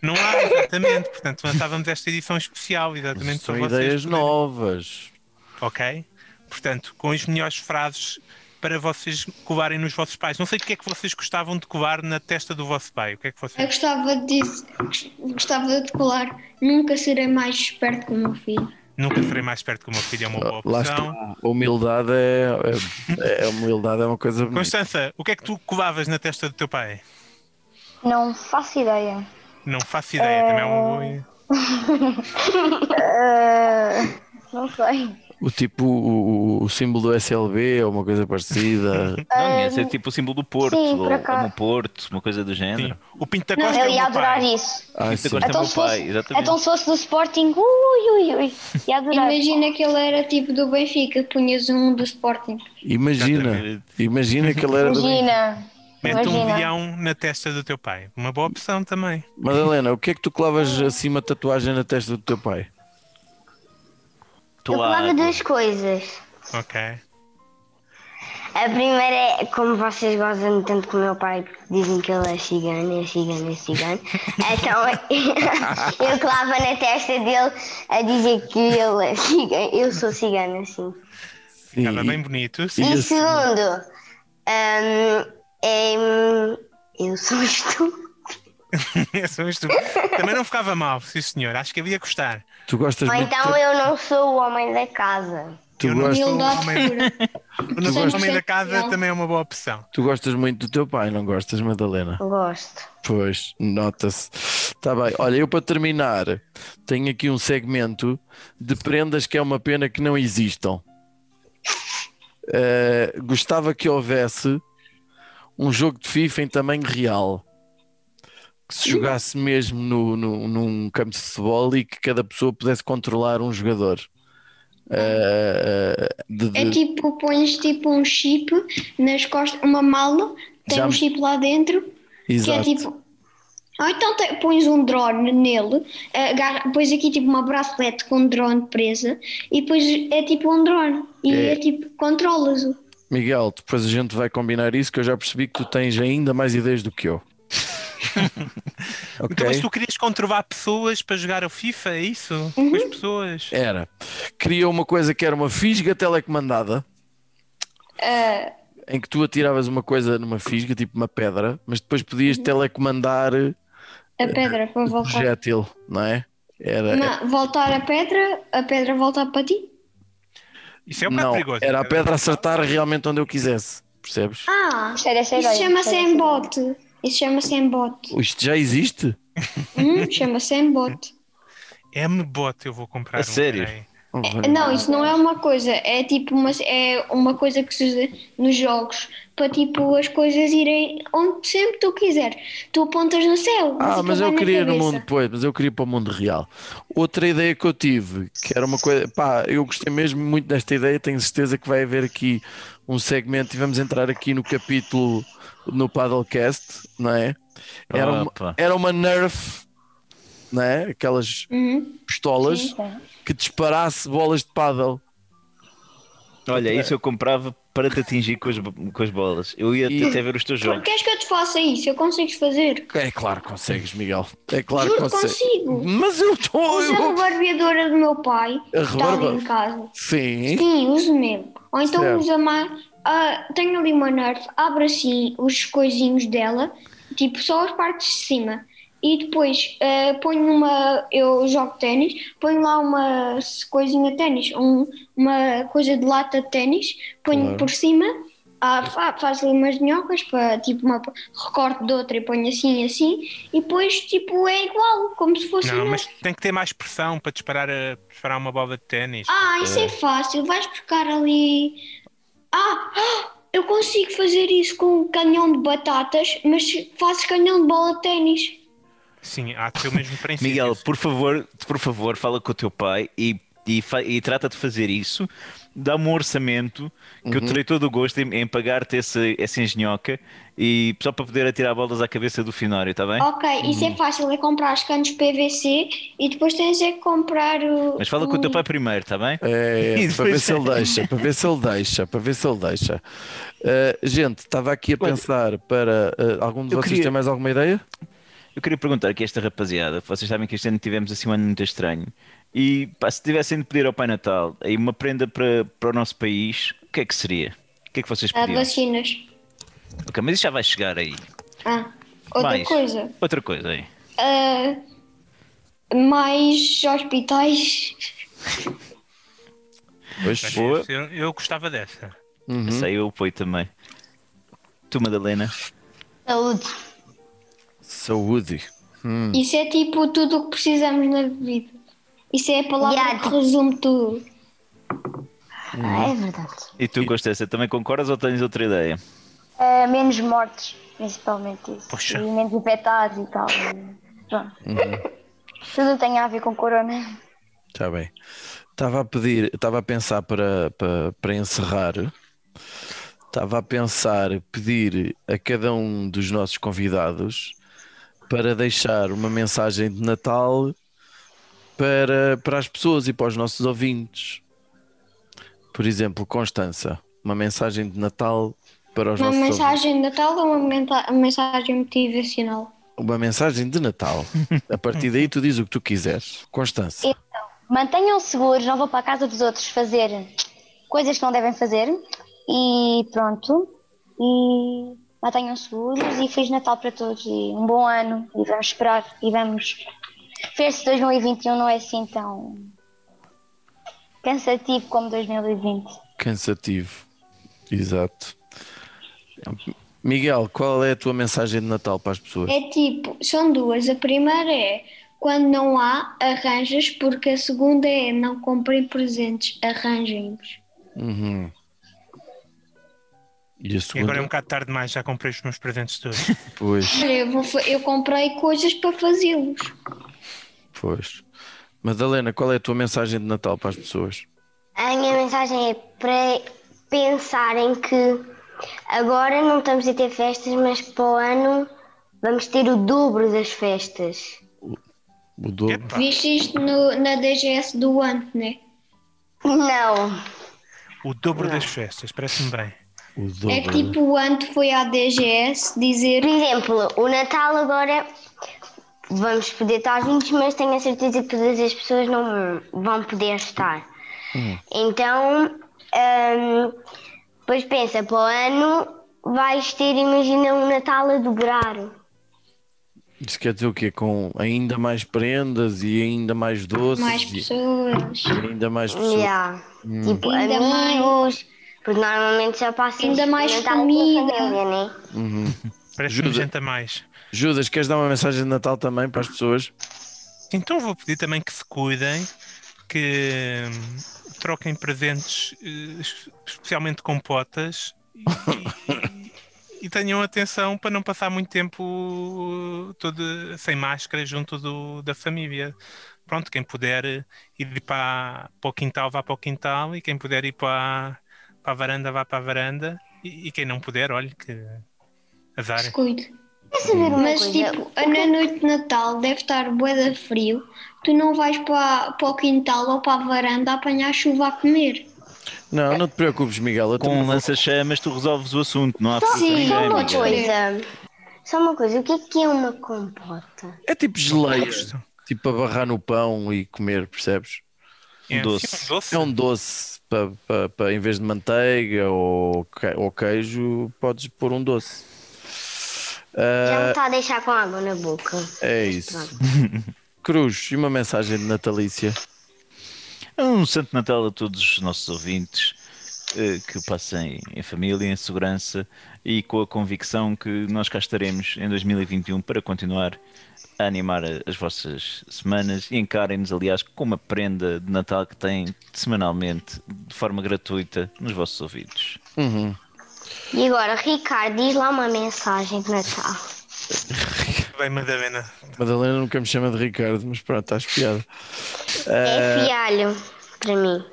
Não há, exatamente. Portanto, lançávamos esta edição especial, exatamente São para vocês ideias poderem- novas. ok? Portanto, com as melhores frases para vocês covarem nos vossos pais. Não sei o que é que vocês gostavam de covar na testa do vosso pai. O que é que Eu vocês. gostava de, gostava de colar. Nunca serei mais esperto que o meu filho. Nunca serei mais perto que o meu filho, é uma boa Lá opção. está. A humildade é, é, é- humildade é uma coisa bonita. Constança, o que é que tu covavas na testa do teu pai? Não faço ideia. Não faço ideia, também é uma boa. Ah, não sei. O tipo, o, o símbolo do SLB ou uma coisa parecida. Não, ia ser tipo o símbolo do Porto, sim, ou acaso. como Porto, uma coisa do Sim. género. O Pinto da Não, é eu o ia meu adorar pai. isso. Ah, Isso sim. agora- Então meu se, pai, fosse, exatamente. então se fosse do Sporting, ui, ui, ui. Ia adorar. Imagina que ele era tipo do Benfica, punhas um do Sporting. Imagina, imagina que ele era do bem. Imagina. Mete um leão na testa do teu pai. Uma boa opção também. Madalena, o que é que tu clavas acima de tatuagem na testa do teu pai? Eu Toalha. duas coisas. Ok. A primeira é como vocês gozam tanto com o meu pai, porque dizem que ele é cigano, é cigano, é cigano. Então eu clavo na testa dele a dizer que ele é cigano. Eu sou cigano, assim. E- bem bonito. sim. E E assim- segundo, hum, é, eu sou estúpido. É um estúpido. Também não ficava mal, sim senhor. Acho que havia gostar. Tu gostas Ou muito. então eu não sou o homem da casa. Tu, Eu não gostas, sou o Humildade homem, eu não sou o homem da 100% casa, não. também é uma boa opção. tu gostas muito do teu pai, não gostas, Madalena? Gosto. Pois, nota-se. Está bem. Olha, eu para terminar, tenho aqui um segmento de prendas que é uma pena que não existam. Eh, gostava que houvesse um jogo de FIFA em tamanho real. Que se jogasse mesmo no, no- num campo de futebol e que cada pessoa pudesse controlar um jogador. Eh, de- É de- tipo, pões tipo um chip nas costas, uma mala, tem Já um chip lá dentro, que é Exato. tipo. Ou então te- pões um drone nele, agarra, pões aqui tipo uma bracelete com um drone presa e depois é tipo um drone e É. é, tipo, controlas-o. Miguel, depois a gente vai combinar isso que eu já percebi que tu tens ainda mais ideias do que eu. ok? Então, mas tu querias controlar pessoas para jogar o FIFA, é isso? Com as pessoas. Era. Queria uma coisa que era uma fisga telecomandada. Em que tu atiravas uma coisa numa fisga, tipo uma pedra, mas depois podias telecomandar A pedra para o voltar. projétil, não é? Era, Não, voltar a pedra, a pedra voltar para ti. Isso é um bocado perigoso. era a pedra acertar realmente onde eu quisesse, percebes? Ah, isso chama-se embote. Isso chama-se embote. Isto já existe? Hum, chama-se embote. M-Bot eu vou comprar A um, sério? peraí. Não, isso não é uma coisa, é tipo uma, é uma coisa que se usa nos jogos para tipo as coisas irem onde sempre tu quiser. Tu apontas no céu. Ah, mas eu queria no mundo, pois, mas eu queria para o mundo real. Outra ideia que eu tive, que era uma coisa, pá, eu gostei mesmo muito desta ideia, tenho certeza que vai haver aqui um segmento e vamos entrar aqui no capítulo no Paddlecast, não é? Era uma, Opa. era uma Nerf, não é? Aquelas Uhum. pistolas Sim, sim. que disparasse bolas de paddle. Olha, isso eu comprava para te atingir com as, com as bolas. Eu ia E- até ver os teus jogos. Queres que eu te faça isso? Eu consigo fazer. É claro que consegues, Miguel. É claro Juro que consegues. consigo. Mas eu estou. Usa a barbeadora do meu pai. A que Está rebarba- ali em casa. Sim. Sim, uso mesmo. Ou então Certo. usa mais. ah, tenho ali uma Nerf, abre assim os coisinhos dela, tipo só as partes de cima. E depois ah, ponho numa. Eu jogo ténis, ponho lá uma coisinha de ténis, um- uma coisa de lata de ténis, ponho Claro. por cima. ah, fa- faço ali umas minhocas para tipo uma recorte de outra e ponho assim assim e depois tipo é igual como se fosse Não, uma- mas tem que ter mais pressão para disparar, a, disparar uma bola de ténis. ah, isso é fácil. Vais buscar ali. Ah, ah, eu consigo fazer isso com um canhão de batatas, mas fazes canhão de bola de ténis. Sim, há de ser o mesmo princípio. Miguel, por favor, por favor, fala com o teu pai e, e, e trata de fazer isso. Dá-me um orçamento que eu terei todo o gosto em, em pagar-te essa, essa engenhoca e só para poder atirar bolas à cabeça do Finório, está bem? Ok, isso Uhum. é fácil. É comprar os canos PVC e depois tens é que comprar o. Mas fala com o teu pai primeiro, está bem? É, E para ver se ele deixa, para ver se ele deixa, para ver se ele deixa. Uh, gente, estava aqui a pensar para. uh, algum de eu vocês queria- tem mais alguma ideia? Eu queria perguntar aqui a esta rapaziada, vocês sabem que este ano tivemos assim um ano muito estranho e pá, se tivessem de pedir ao Pai Natal aí uma prenda para, para o nosso país, o que é que seria? O que é que vocês Ah, pediam? vacinas. Ok, mas isso já vai chegar aí. Ah, outra Mais. coisa. Outra coisa aí. Ah, mais hospitais. Pois, Mas boa. eu gostava dessa. Uhum. Essa aí eu apoio também. Tu, Madalena? Saúde. Saúde. Hum. Isso é tipo tudo o que precisamos na vida. Isso é a palavra Yeah, que resume tudo. Ah, é verdade. E tu, Constância, também concordas ou tens outra ideia? Eh, menos mortes, principalmente isso. Poxa. E menos infectados e tal. Pronto. Tudo tem a ver com corona. Está bem. Estava a pedir, estava a pensar para, para, para encerrar. Estava a pensar pedir a cada um dos nossos convidados para deixar uma mensagem de Natal para, para as pessoas e para os nossos ouvintes. Por exemplo, Constança, uma mensagem de Natal para os Uma nossos ouvintes. mensagem de Natal ou uma menta- uma mensagem motivacional? Uma mensagem de Natal. A partir daí tu dizes o que tu quiseres. Constança. Mantenham-se seguros, não vão para a casa dos outros fazer coisas que não devem fazer. E pronto. E mantenham-se seguros e Feliz Natal para todos. E um bom ano. E vamos esperar. E vamos ver se 2021 não é assim tão cansativo como 2020. Cansativo. Exato. Miguel, qual é a tua mensagem de Natal para as pessoas? É tipo, são duas. A primeira é quando não há, arranjas, porque a segunda é não comprem presentes, arranjem-nos. Uhum. E E agora é um bocado tarde demais, já comprei os meus presentes todos. Pois, eu, vou eu comprei coisas para fazê-los. pois. Madalena, qual é a tua mensagem de Natal para as pessoas? A minha mensagem é para pensarem que agora não estamos a ter festas, mas para o ano vamos ter o dobro das festas. O dobro? Epá, Viste isto no- na DGS do ano, né? Não. o dobro das festas, parece-me bem. É que tipo o ano foi à DGS dizer Por exemplo, o Natal agora vamos poder estar juntos, mas tenho a certeza que todas as pessoas não vão poder estar. Então, hum, depois pensa, para o ano vais ter, imagina, um Natal a dobrar. Isso quer dizer o quê? Com ainda mais prendas e ainda mais doces mais e pessoas. ainda mais pessoas. Yeah. Tipo, Ainda amigos. Porque normalmente só passas Ainda mais comida. família, né? Parece-me Ajuda. gente a mais. Judas, queres dar uma mensagem de Natal também para as pessoas? Então vou pedir também que se cuidem, que hum, troquem presentes, eh, es- especialmente com potas, e, e- e tenham atenção para não passar muito tempo todo sem máscara junto do- da família. Pronto, quem puder ir para, para o quintal, vá para o quintal, e quem puder ir para, para a varanda, vá para a varanda, e, e quem não puder, olhe que azar. Uma Mas coisa? tipo, na noite de Natal deve estar bué de frio. Tu não vais para, para o quintal ou para a varanda apanhar chuva a comer. Não, não te preocupes, Miguel. Eu Com um lança-chamas tu resolves o assunto, não há Só, fruta a Sim, só uma Miguel. coisa. Só uma coisa. O que é que é uma compota? É tipo geleia, tipo abarrar no pão e comer, percebes? É, doce. sim, um doce. É um doce para, para, para em vez de manteiga ou, que- ou queijo, podes pôr um doce. Já me está a deixar com água na boca. é isso. Cruz, e uma mensagem de natalícia? Um Santo Natal a todos os nossos ouvintes eh, que passem em família, em segurança e com a convicção que nós cá estaremos em 2021 para continuar a animar as vossas semanas e encarem-nos, aliás, com uma prenda de Natal que têm semanalmente de forma gratuita nos vossos ouvidos. Uhum. E agora, Ricardo, diz lá uma mensagem de Natal. Bem, Madalena. Madalena nunca me chama de Ricardo, mas pronto, estás piada. É fialho para mim.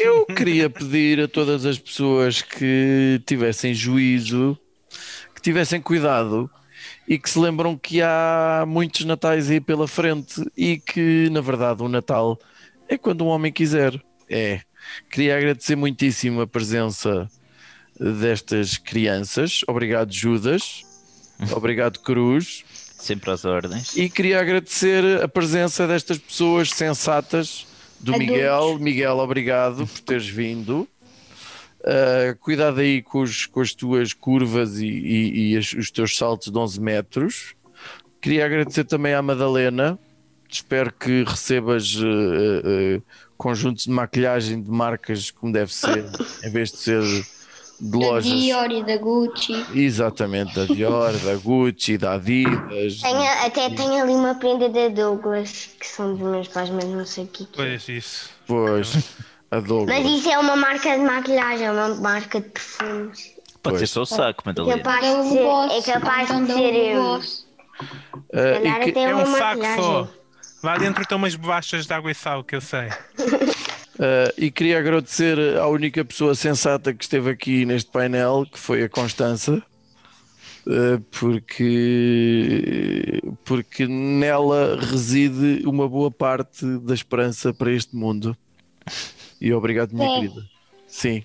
Eu queria pedir a todas as pessoas que tivessem juízo, que tivessem cuidado e que se lembram que há muitos natais aí pela frente e que, na verdade, o Natal é quando um homem quiser. É. Queria agradecer muitíssimo a presença destas crianças. Obrigado, Judas. Obrigado, Cruz. Sempre às ordens. E queria agradecer a presença destas pessoas sensatas do Adultos. Miguel. Miguel, obrigado por teres vindo. Uh, cuidado aí com, os- com as tuas curvas e, e- e as- os teus saltos de 11 metros. Queria agradecer também à Madalena. Espero que recebas uh, uh, conjuntos de maquilhagem de marcas como deve ser, em vez de ser de Da lojas. Dior e da Gucci. Exatamente, da Dior, da Gucci, da Adidas. Tenho, até tenho ali uma prenda da Douglas, que são dos meus pais, mas não sei o que, que é. Pois isso. Pois, a Douglas. Mas isso é uma marca de maquilhagem, é uma marca de perfumes. Pode Pois. ser só o saco, É Madalena. capaz Da de Hugo ser, é capaz de ser. Hugo hum, Boss. Ah, e calhar que- É um saco maquilhagem. só. Lá dentro estão umas bolachas de água e sal, que eu sei. ah, e queria agradecer à única pessoa sensata que esteve aqui neste painel, que foi a Constança, ah, porque, porque nela reside uma boa parte da esperança para este mundo. E obrigado, minha Sim. querida. Sim.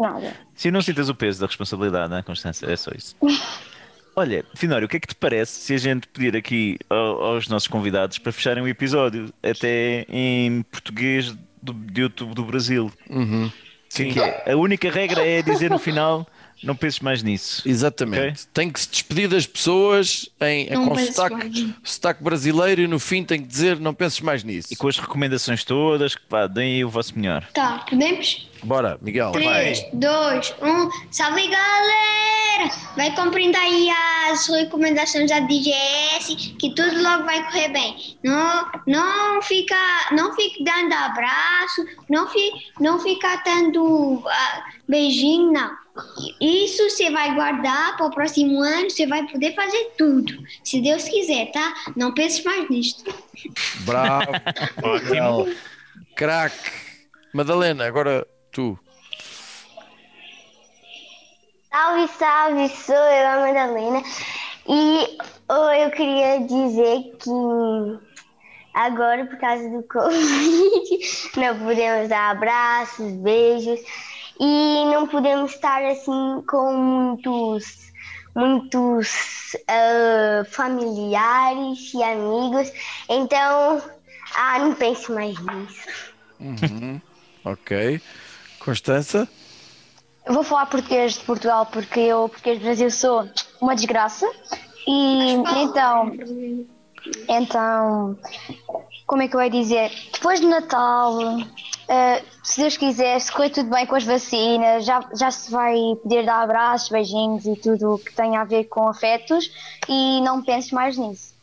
Nada. Se não sintas o peso da responsabilidade, não é, Constância? É só isso. Olha, Finório, o que é que te parece se a gente pedir aqui ao- aos nossos convidados para fecharem o episódio, até em português do, de YouTube do Brasil? Uhum. Sim, Que é, a única regra é dizer no final: não penses mais nisso. Exatamente. Tem que se despedir das pessoas em, Não com sotaque, sotaque brasileiro e no fim tem que dizer não penses mais nisso. E com as recomendações todas, que pá, deem aí o vosso melhor. Tá, podemos? Bora, Miguel. 3, 2, 1. Salve galera! Vai cumprindo aí as recomendações da DGS, que tudo logo vai correr bem. Não, não fica, não fique dando abraço, não, fi, não fica dando ah, beijinho, não. Isso você vai guardar para o próximo ano, você vai poder fazer tudo. Se Deus quiser, tá? Não pense mais nisto. Bravo. Miguel. Crack. Madalena, agora tu. Salve, salve, sou eu, a Madalena. E oh, eu queria dizer que agora, por causa do Covid, não podemos dar abraços, beijos e não podemos estar assim com muitos, muitos ah, familiares e amigos. Então, ah, não pense mais nisso. Ok. Constança? Eu vou falar português de Portugal porque eu, português do Brasil, sou uma desgraça. E então, então, como é que eu ia dizer? Depois do Natal, eh, se Deus quiser, se correr tudo bem com as vacinas, já, já se vai poder dar abraços, beijinhos e tudo o que tem a ver com afetos. E não penses mais nisso.